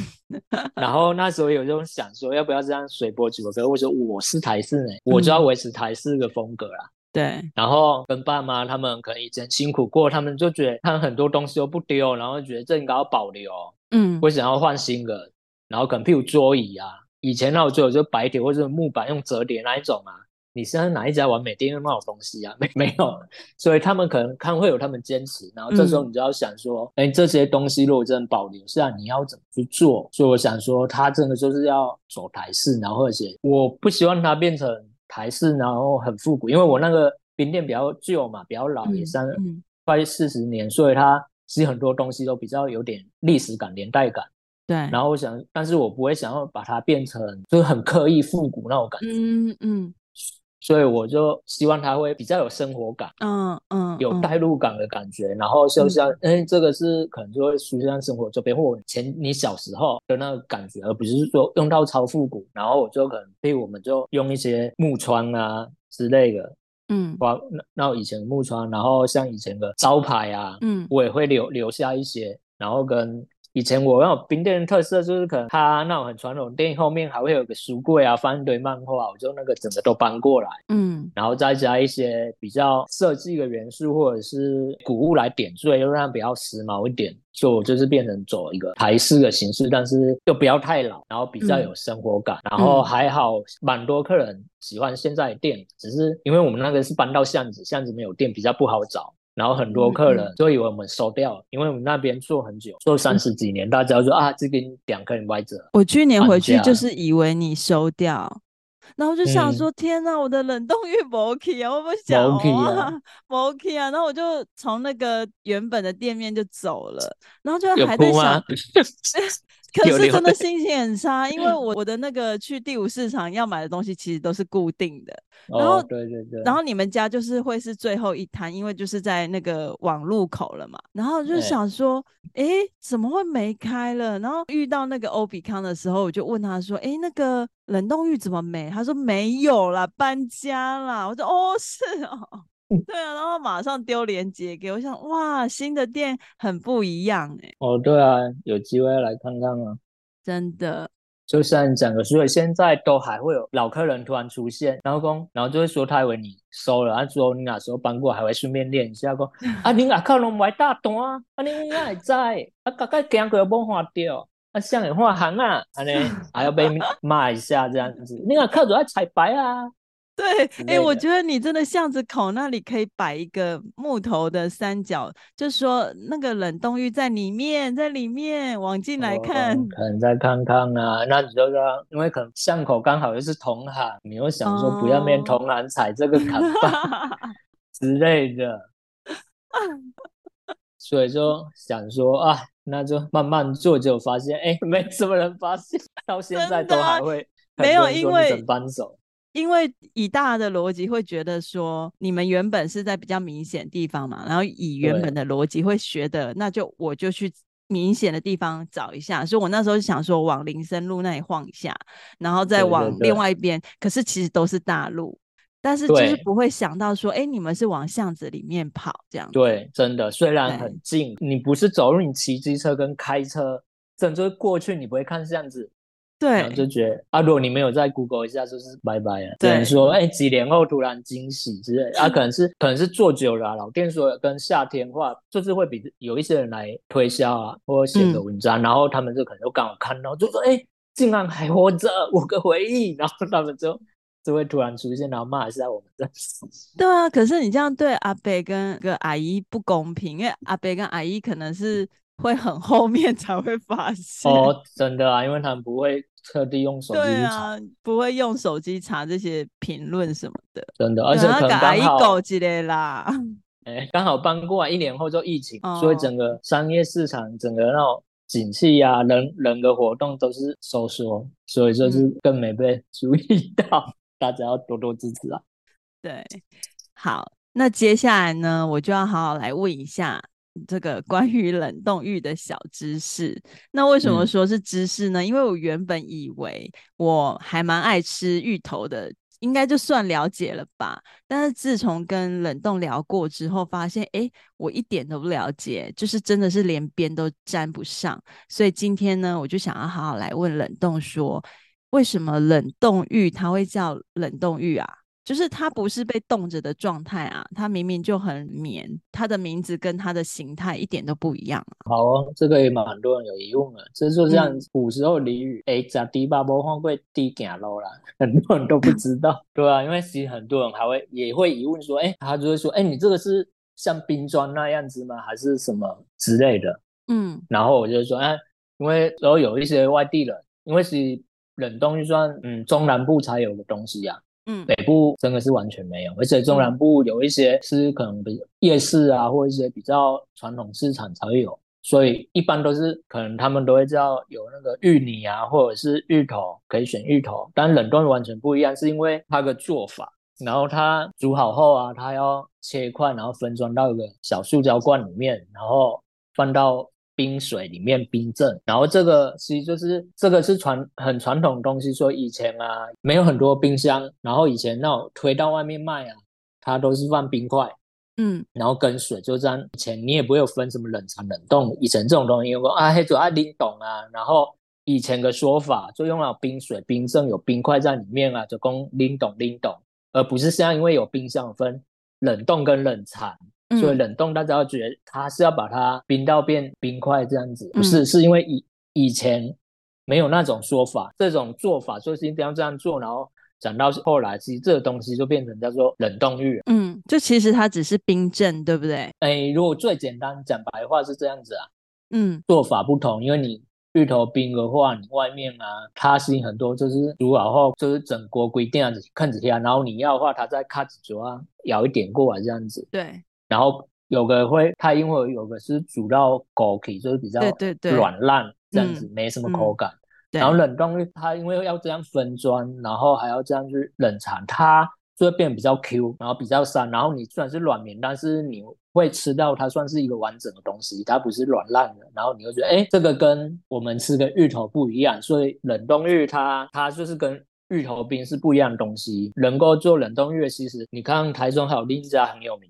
然后那时候有这种想说，要不要这样随波逐流？可是我说我是台式呢，我就要维持台式的风格啦。对、嗯。然后跟爸妈他们可能以前辛苦过，他们就觉得他们很多东西都不丢，然后觉得这应该要保留。嗯。我想要换新的，然后可能譬如桌椅啊，以前那我就有就白铁或者木板用折叠那一种啊。你现在哪一家完美店有那种东西啊？没没有，所以他们可能看会有他们坚持，然后这时候你就要想说，哎、嗯，这些东西如果真的保留下，你要怎么去做？所以我想说，他真的就是要走台式，然后而且我不希望它变成台式，然后很复古，因为我那个冰店比较旧嘛，比较老，也三快四十年，所以它其实很多东西都比较有点历史感、年代感。对，然后我想，但是我不会想要把它变成就是很刻意复古那种感觉。嗯嗯。嗯所以我就希望它会比较有生活感，嗯嗯，有代入感的感觉，然后就像，哎，这个是可能就会出现在生活周边，或前你小时候的那个感觉，而不是说用到超复古。然后我就可能，譬如我们就用一些木窗啊之类的，嗯，哇，那那以前的木窗，然后像以前的招牌啊，嗯，我也会留留下一些，然后跟。以前我那种冰店的特色就是，可能它那种很传统店后面还会有个书柜啊，放一堆漫画，我就那个整个都搬过来，嗯，然后再加一些比较设计的元素或者是古物来点缀，又让它比较时髦一点，所以我就是变成走一个台式的形式，但是又不要太老，然后比较有生活感，嗯、然后还好蛮多客人喜欢现在的店，只是因为我们那个是搬到巷子，巷子没有店，比较不好找。然后很多客人就以为我们收掉因为我们那边做很久，做三十几年，嗯、大家说啊，这边两个人歪着。我去年回去就是以为你收掉，然后就想说，嗯、天哪，我的冷冻浴没 OK 啊，我不想啊，没 OK 啊，然后我就从那个原本的店面就走了，然后就还在想。可是真的心情很差，因为我 我的那个去第五市场要买的东西其实都是固定的，然后、哦、对对对，然后你们家就是会是最后一摊，因为就是在那个网路口了嘛，然后就想说，哎、欸，怎么会没开了？然后遇到那个欧比康的时候，我就问他说，哎、欸，那个冷冻玉怎么没？他说没有啦，搬家啦。我说哦，是哦。对啊，然后马上丢链接给我，想哇，新的店很不一样哎。哦，对啊，有机会来看看啊。真的，就像你讲的，所以现在都还会有老客人突然出现，然后讲，然后就会说他以为你收了，啊，说你哪时候搬过，还会顺便练一下，讲 啊，你阿靠拢买大单，啊，你应该还在，啊，刚刚讲过又没换掉，啊，像你换行啊，安尼还要被骂一下这样子，你阿靠主要彩排啊。对，哎、欸，我觉得你真的巷子口那里可以摆一个木头的三角，就说那个冷冻浴在里面，在里面往进来看，哦、可能再看看啊。那你就说，因为可能巷口刚好又是同行，你又想说不要面同行踩这个看板 之类的，所以就想说啊，那就慢慢做，就发现哎，没什么人发现，到现在都还会没有，因为扳手。因为以大的逻辑会觉得说，你们原本是在比较明显地方嘛，然后以原本的逻辑会学的，那就我就去明显的地方找一下。所以我那时候就想说，往林森路那里晃一下，然后再往另外一边。对对对，可是其实都是大路，但是就是不会想到说，哎，你们是往巷子里面跑这样。对，真的，虽然很近，你不是走路，你骑机车跟开车，整个过去你不会看巷子。对，就觉得啊，如果你没有在 Google 一下，就是拜拜了。对，说哎，几年后突然惊喜之类，啊，可能是可能是做久了，啊，老店说跟夏天话，就是会比有一些人来推销啊，或者写个文章，嗯，然后他们就可能就刚好看到，就说哎，竟然还活着，我个回忆，然后他们就就会突然出现，然后骂一下我们这。对啊，可是你这样对阿伯跟个阿姨不公平，因为阿伯跟阿姨可能是会很后面才会发现。哦，真的啊，因为他们不会。特地用手机查，对啊，不会用手机查这些评论什么的，真的，而且可能刚好之类啦，哎，刚好搬过来一年后就疫情，哦，所以整个商业市场整个那种景气啊，人人的活动都是收缩，所以就是更没被注意到，嗯，大家要多多支持啊。对，好，那接下来呢，我就要好好来问一下。这个关于冷冻芋的小知识，那为什么说是知识呢？嗯、因为我原本以为我还蛮爱吃芋头的，应该就算了解了吧。但是自从跟冷冻聊过之后，发现诶，我一点都不了解，就是真的是连边都沾不上。所以今天呢，我就想要好好来问冷冻说，为什么冷冻芋它会叫冷冻芋啊？就是它不是被冻着的状态啊，它明明就很绵，它的名字跟它的形态一点都不一样啊。好哦，这个也蛮很多人有疑问的，这就像古时候俚语，哎、嗯，吃猪肉没看过猪走路啦，很多人都不知道。对啊，因为其实很多人还会也会疑问说，哎，他就会说，哎，你这个是像冰砖那样子吗？还是什么之类的？嗯，然后我就说，哎，因为然后有一些外地人，因为是冷冻就算嗯中南部才有的东西呀、啊。嗯，北部真的是完全没有，而且中南部有一些是可能比夜市啊，或一些比较传统市场才会有，所以一般都是可能他们都会叫有那个芋泥啊，或者是芋头，可以选芋头。但冷冻完全不一样，是因为它的做法，然后它煮好后啊，它要切块，然后分装到一个小塑胶罐里面，然后放到。冰水里面冰镇，然后这个其实就是这个是传很传统的东西。说以前啊，没有很多冰箱，然后以前那种推到外面卖啊，它都是放冰块，嗯，然后跟水就这样。以前你也不会有分什么冷藏冷冻，以前这种东西有个啊，黑主爱拎懂啊。然后以前的说法就用了冰水冰镇，有冰块在里面啊，就供拎懂拎懂，而不是像因为有冰箱分冷冻跟冷藏。所以冷冻，大家要觉得它是要把它冰到变冰块这样子，不是，是因为以以前没有那种说法，这种做法就是一定要这样做，然后讲到后来，其实这个东西就变成叫做冷冻浴。嗯，就其实它只是冰镇，对不对？哎，如果最简单讲白话是这样子啊，嗯，做法不同，因为你芋头冰的话，你外面啊，它是很多就是煮好后就是整锅规定样子看着下，然后你要的话，它再卡子煮啊，舀一点过来这样子。对。然后有个会，它因为有个是煮到狗皮，就是比较软烂这样子，嗯、没什么口感。嗯、然后冷冻它因为要这样分装，然后还要这样去冷藏，它就会变比较 Q，然后比较散。然后你虽然是软绵，但是你会吃到它算是一个完整的东西，它不是软烂的。然后你会觉得，哎，这个跟我们吃的芋头不一样。所以冷冻芋它它就是跟芋头冰是不一样的东西。能够做冷冻芋，其实你看台中还有另一家很有名的。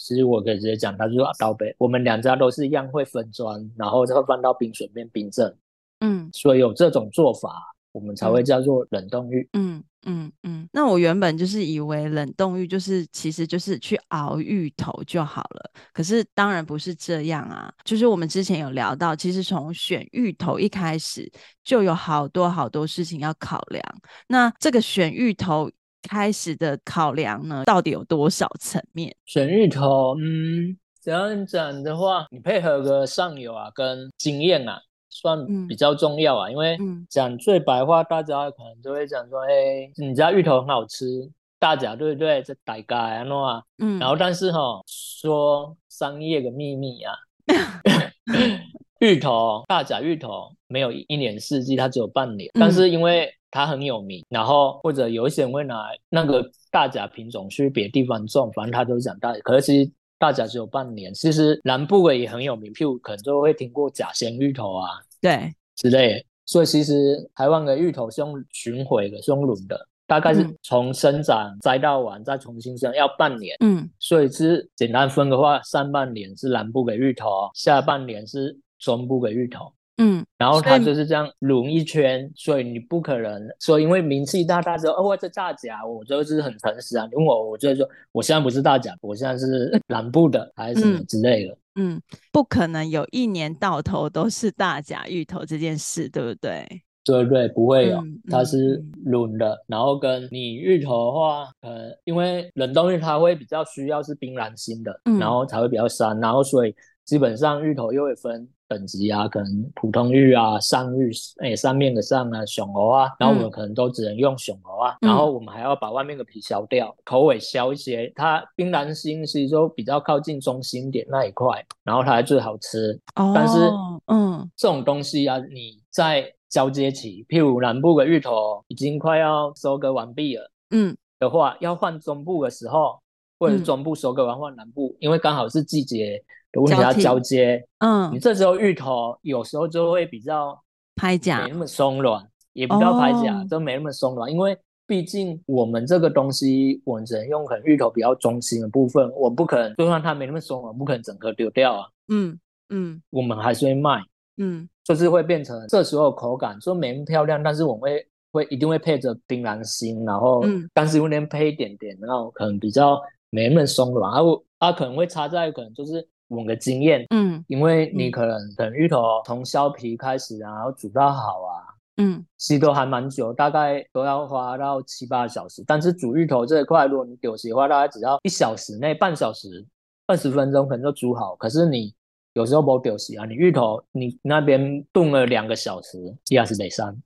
其实我可以直接讲，他就是刀北，我们两家都是一样会分装，然后再放到冰水里面冰镇。嗯，所以有这种做法，我们才会叫做冷冻浴。嗯嗯嗯。那我原本就是以为冷冻浴就是其实就是去熬芋头就好了，可是当然不是这样啊。就是我们之前有聊到，其实从选芋头一开始就有好多好多事情要考量。那这个选芋头。开始的考量呢，到底有多少层面？选芋头，嗯，怎样讲的话，你配合个上游啊，跟经验啊，算比较重要啊。嗯、因为讲最白话，大家可能就会讲说，哎、欸，你家芋头很好吃，大甲对不对？这大家啊，喏啊，嗯，然后但是哈，说商业的秘密啊。芋头，大甲芋头没有一年四季，它只有半年。但是因为它很有名，然后或者有一些人会拿那个大甲品种去别的地方种，反正他都讲大甲。可是其实大甲只有半年。其实南部的也很有名，譬如可能就会听过甲仙芋头啊，对，之类。所以其实台湾的芋头是用巡回的，是用轮的。大概是从生长摘到完再重新生要半年，嗯，所以是简单分的话，上半年是南部的芋头，下半年是中部的芋头，嗯，然后它就是这样轮一圈，所以你不可能说因为名气大，大之后哦，我这大甲，我就是很诚实啊，因为我我就说我现在不是大甲，我现在是 南部的还是什么之类的，嗯，嗯，不可能有一年到头都是大甲芋头这件事，对不对？对对，不会有，它是轮的。然后跟你芋头的话，呃，因为冷冻芋它会比较需要是冰蓝心的，嗯，然后才会比较酸。然后所以基本上芋头又会分等级啊，可能普通芋啊、上芋，哎，上面的上啊、熊猴啊，然后我们可能都只能用熊猴啊，嗯。然后我们还要把外面的皮削掉，口尾削一些。它冰蓝心其实都比较靠近中心点那一块，然后它还最好吃。哦，但是，嗯，这种东西啊，你在交接期，譬如南部的芋头已经快要收割完毕了，嗯，的话要换中部的时候，或者中部收割完换南部，嗯，因为刚好是季节的问题要交接，嗯，你这时候芋头有时候就会比较拍假，没那么松软，也不叫拍假，都没那么松软，因为毕竟我们这个东西，我们只能用可能芋头比较中心的部分，我不可能就算它没那么松软，不可能整个丢掉啊，嗯嗯，我们还是会卖。嗯，就是会变成这时候口感说没那么漂亮，但是我们会会一定会配着槟榔心，然后但是用点配一点点，然后可能比较没那么松软，然后它可能会插在可能就是我们的经验，嗯，因为你可能等芋头从削皮开始啊，然后煮到好啊，嗯，其实都还蛮久，大概都要花到七八小时，但是煮芋头这一块，如果你丢弃的话，大概只要一小时内，半小时、二十分钟可能就煮好，可是你。有时候不丢弃啊，你芋头你那边炖了两个小时，也是得删。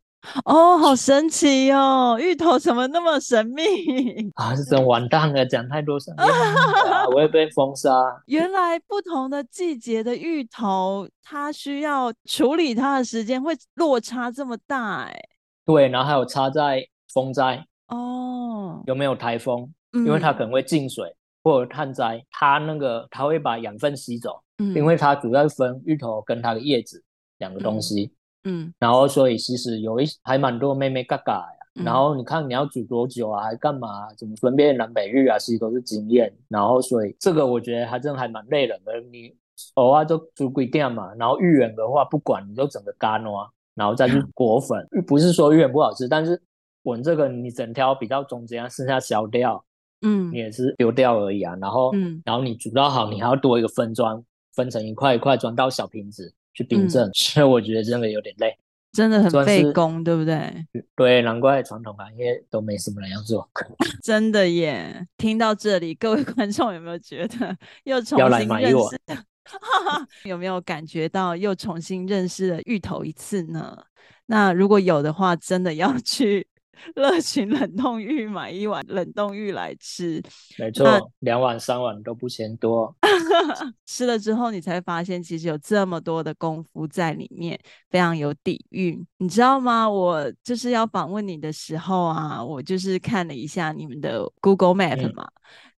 哦，好神奇哦！芋头怎么那么神秘 啊？是真完蛋了，讲太多神秘、啊，我会被封杀。原来不同的季节的芋头，它需要处理它的时间会落差这么大哎。对，然后还有差在风灾哦，有没有台风、嗯？因为它可能会进水或者旱灾，它那个它会把养分吸走。嗯，因为它主要分芋头跟它的叶子两个东西，嗯，嗯，然后所以其实有一还蛮多妹妹嘎嘎呀，嗯，然后你看你要煮多久啊，还干嘛，啊，怎么分辨？南北玉啊，其实都是经验，然后所以这个我觉得还真的还蛮累人的，你偶尔就煮几点嘛，然后芋圆的话不管你就整个干哦，然后再去裹粉，嗯，不是说芋圆不好吃，但是我这个你整条比较中间，剩下削掉，嗯，你也是丢掉而已啊，然后，嗯，然后你煮到好，你还要多一个分装。分成一块一块装到小瓶子去冰镇，嗯，所以我觉得真的有点累，真的很费工，对不对？对，难怪传统行业都没什么人要做。真的耶！听到这里，各位 观众有没有觉得又重新认识？有没有感觉到又重新认识了芋头一次呢？那如果有的话，真的要去。乐群冷冻玉买一碗冷冻玉来吃，没错，两碗三碗都不嫌多。吃了之后，你才发现其实有这么多的功夫在里面，非常有底蕴。你知道吗？我就是要访问你的时候啊，我就是看了一下你们的 Google Map 嘛，嗯、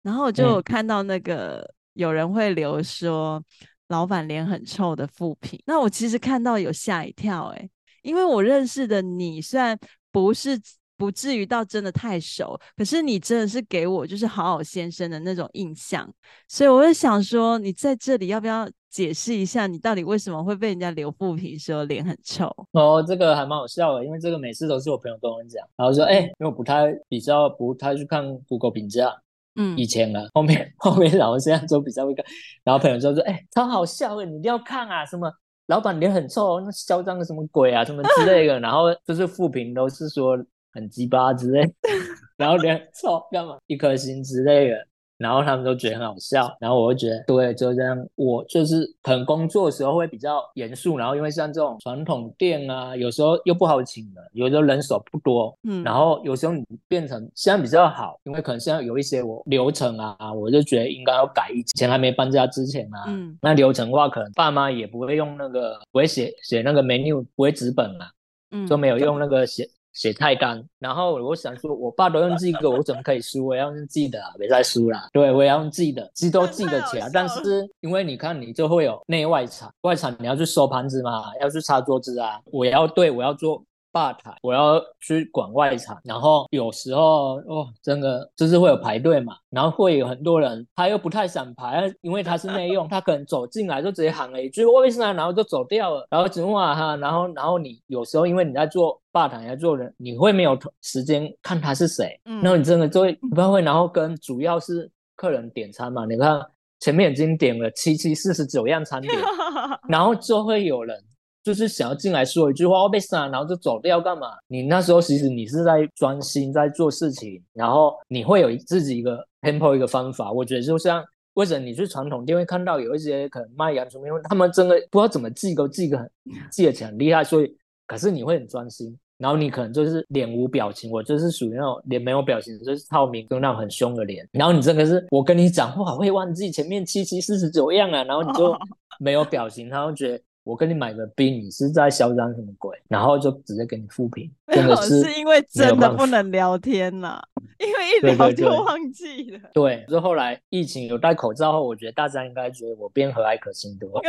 然后我就有看到那个有人会留说老板脸很臭的负评。那我其实看到有吓一跳哎、欸，因为我认识的你虽然不是。不至于到真的太熟，可是你真的是给我就是好好先生的那种印象，所以我就想说，你在这里要不要解释一下，你到底为什么会被人家留负评说脸很臭？哦，这个还蛮好笑的，因为这个每次都是我朋友跟我讲，然后说，哎、欸，因为我不太比较不太去看 Google 评价，嗯，以前了，后面后面然后现在都比较会看，然后朋友就说，哎、欸，超好笑的，你一定要看啊，什么老板脸很臭，那嚣张的什么鬼啊，什么之类的，然后就是负评都是说。很鸡巴之类，然后脸臭干嘛？一颗星之类的。然后他们都觉得很好笑，然后我会觉得对，就这样。我就是可能工作的时候会比较严肃，然后因为像这种传统店啊，有时候又不好请的，有时候人手不多，嗯，然后有时候你变成现在比较好，因为可能现在有一些我流程啊，我就觉得应该要改。以前还没搬家之前啊，嗯，那流程的话，可能爸妈也不会用那个，不会写写那个 menu，不会纸本啊，嗯，就没有用那个写。写菜单，然后我想说，我爸都用这个，我怎么可以输？我要用记的，别再输了。对，我要用记的，记都记得起来。但是因为你看，你就会有内外场，外场你要去收盘子嘛，要去擦桌子啊，我要对，我要做。吧台，我要去管外场，然后有时候哦，真的就是会有排队嘛，然后会有很多人，他又不太想排，因为他是内用，他可能走进来就直接喊了一句“我为什么”，然后就走掉了，然后只问哈，然后然后你有时候因为你在做吧台，在做人，你会没有时间看他是谁，嗯，然后你真的就会不太会，然后跟主要是客人点餐嘛，你看前面已经点了七七四十九样餐点，然后就会有人。就是想要进来说一句话，我被杀，然后就走掉干嘛？你那时候其实你是在专心在做事情，然后你会有自己一个 tempo 一个方法。我觉得就像为什么你去传统店会看到有一些可能卖阳春面，他们真的不知道怎么记都记个很记得很厉害，所以可是你会很专心，然后你可能就是脸无表情，我就是属于那种脸没有表情，就是透明跟那种很凶的脸，然后你真的是我跟你讲话会忘记前面七七四十九样啊，然后你就 没有表情，然后觉得。我跟你买个冰，你是在嚣张什么鬼？然后就直接给你负评，真的是，是因为真的不能聊天呐，因为一聊就忘记了。对，就后来疫情有戴口罩后，我觉得大家应该觉得我变和蔼可亲多。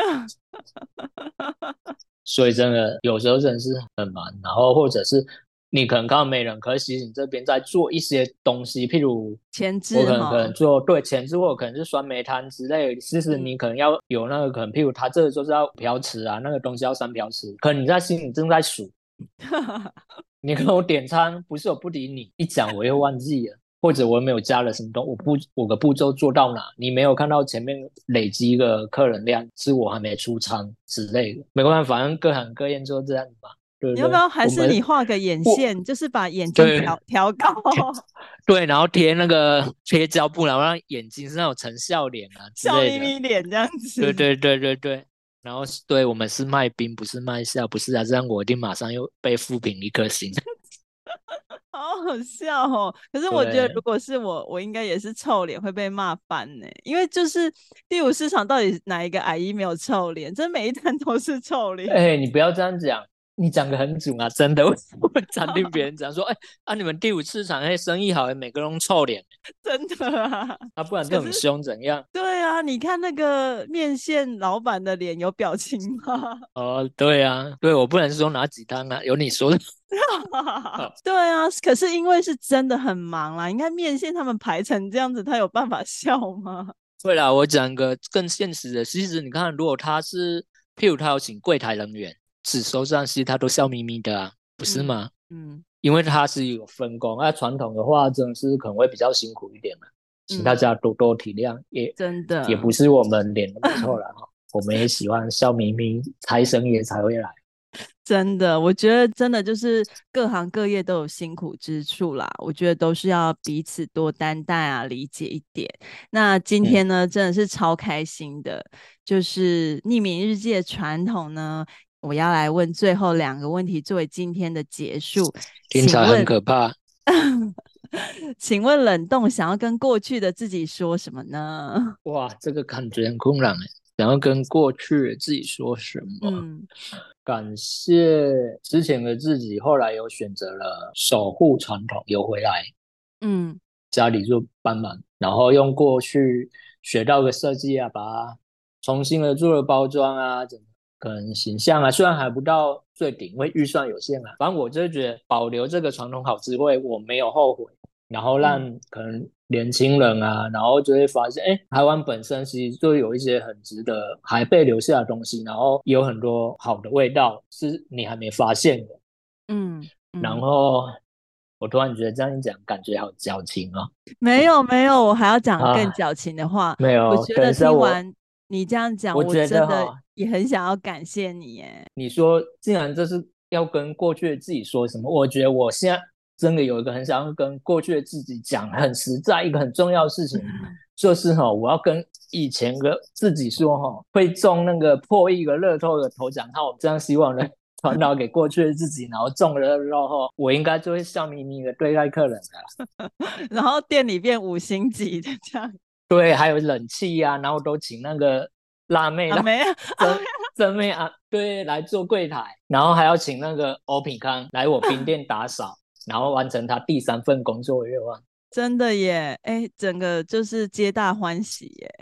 所以真的有时候真的是很忙，然后或者是。你可能看到没人，可是其实你这边在做一些东西，譬如前置，我可能可能做对前置，或者可能是酸梅汤之类的。其实你可能要有那个可能，譬如他这个就是要瓢池啊，那个东西要三瓢池，可能你在心里正在数。你跟我点餐，不是我不理你，一讲我又忘记了，或者我又没有加了什么东西，我步我的步骤做到哪，你没有看到前面累积一个客人量，是我还没出餐之类的。没关系，反正各行各业就这样子吧。对对，你要不要还是你画个眼线，就是把眼睛调调高？对，然后贴那个贴胶布，然后让眼睛是那种成笑脸啊，笑眯眯脸这样子。对对对对对，然后对我们是卖冰，不是卖笑，不是啊，这样我一定马上又被负评一颗星。好好笑哦！可是我觉得，如果是我，我应该也是臭脸会被骂翻呢。因为就是第五市场到底哪一个阿姨没有臭脸？这每一单都是臭脸。哎，你不要这样讲。你讲的很准啊，真的，我会常听别人讲说，哎、欸，啊，你们第五市场那生意好，每个人都臭脸，真的啊，啊，不然这么凶怎样？对啊，你看那个面线老板的脸有表情吗？哦，对啊，对，我不能说哪几单啊，有你说的。对啊，可是因为是真的很忙啦，你看面线他们排成这样子，他有办法笑吗？对啦，我讲个更现实的，其实你看，如果他是，譬如他有请柜台人员。只收账期，他都笑眯眯的啊，不是吗？嗯，嗯，因为他是有分工，那传统的话，真的是可能会比较辛苦一点嘛，请大家多多体谅，也真的也不是我们脸都没错了哈，我们也喜欢笑眯眯，财神爷才会来。真的，我觉得真的就是各行各业都有辛苦之处啦，我觉得都是要彼此多担待啊，理解一点。那今天呢，嗯、真的是超开心的，就是匿名日记的传统呢。我要来问最后两个问题，作为今天的结束。听起来很可怕。请问冷冻想要跟过去的自己说什么呢？哇，这个感觉很空冷哎。想要跟过去的自己说什么？嗯，感谢之前的自己，后来有选择了守护传统，有回来。嗯，家里就帮忙，然后用过去学到的设计啊，把它重新的做了包装啊？可能形象啊，虽然还不到最顶，因为预算有限啊。反正我就是觉得保留这个传统好滋味，我没有后悔。然后让可能年轻人啊，然后就会发现，哎，台湾本身其实就有一些很值得还被留下的东西，然后有很多好的味道是你还没发现的。嗯，嗯，然后我突然觉得这样一讲，感觉好矫情哦。没有没有，我还要讲更矫情的话。啊，没有，我觉得听完你这样讲，我真的。也很想要感谢你耶。你说，既然这是要跟过去的自己说什么，我觉得我现在真的有一个很想要跟过去的自己讲，很实在一个很重要的事情，就是哈，我要跟以前的自己说哈，会中那个破亿的乐透的头奖号，这样希望呢传导给过去的自己，然后中了之后，我应该就会笑眯眯的对待客人了，然后店里变五星级的这样。对，还有冷气呀、啊，然后都请那个辣妹、辣妹、真真妹啊，对，来做柜台，然后还要请那个欧品康来我冰店打扫。然后完成他第三份工作的愿望，真的耶！哎，整个就是皆大欢喜耶。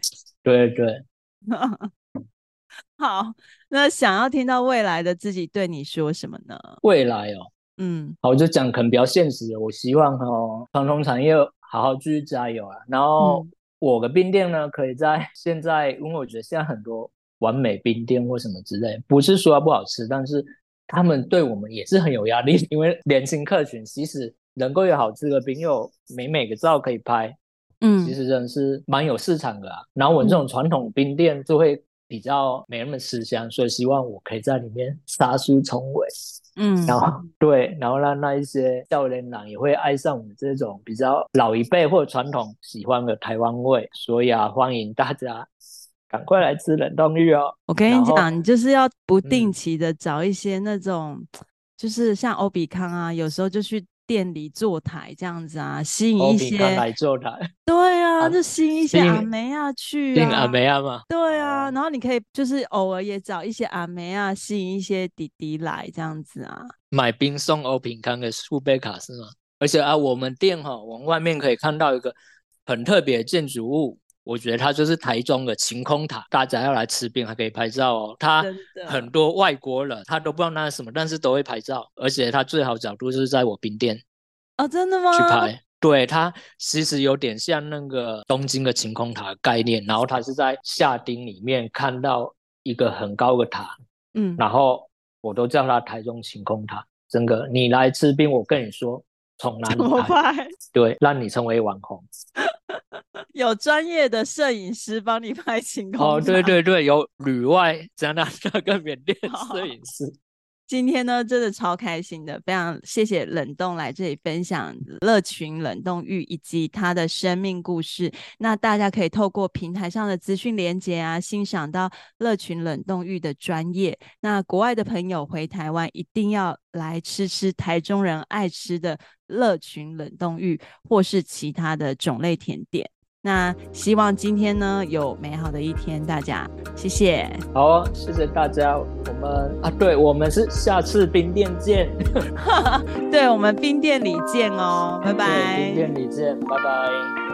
对 对。好，那想要听到未来的自己对你说什么呢？未来哦，嗯，好，我就讲可能比较现实的。我希望哦，传统产业好好继续加油啊。然后我的冰店呢，可以在现在，因为我觉得现在很多完美冰店或什么之类，不是说它不好吃，但是。他们对我们也是很有压力，因为年轻客群其实能够有好吃的冰，又美美的照可以拍，嗯，其实真的是蛮有市场的啊。然后我这种传统冰店就会比较没那么吃香，所以希望我可以在里面杀出重围，嗯，然后对，然后让那一些少年郎也会爱上我们这种比较老一辈或者传统喜欢的台湾味。所以啊，欢迎大家。赶快来吃冷冻芋哦！我跟你讲，你就是要不定期的找一些那种，嗯、就是像欧比康啊，有时候就去店里坐台这样子啊，吸引一些来坐台。对啊，啊就吸引一些阿梅啊去啊，阿梅啊嘛。对啊，然后你可以就是偶尔也找一些阿梅啊，吸引一些弟弟来这样子啊。买冰送欧品康的苏贝卡是吗？而且啊，我们店哈，我们外面可以看到一个很特别的建筑物。我觉得它就是台中的晴空塔，大家要来吃冰还可以拍照哦。它很多外国人他都不知道那是什么，但是都会拍照，而且它最好角度就是在我冰店哦，真的吗？去拍，对，它其实有点像那个东京的晴空塔概念，然后它是在下町里面看到一个很高的塔，嗯，然后我都叫它台中晴空塔。真的，你来吃冰，我跟你说，从哪里拍？对，让你成为网红。有专业的摄影师帮你拍晴空塔哦，对对对，有旅外加拿大跟缅甸 摄影师。今天呢，真的超开心的，非常谢谢冷冻来这里分享乐群冷冻浴以及他的生命故事。那大家可以透过平台上的资讯连接啊，欣赏到乐群冷冻浴的专业。那国外的朋友回台湾一定要来吃吃台中人爱吃的乐群冷冻浴，或是其他的种类甜点。那希望今天呢有美好的一天，大家谢谢。好，谢谢大家。我们啊，对，我们是下次冰店见。对，我们冰店里见哦，拜拜。冰店里见，拜拜。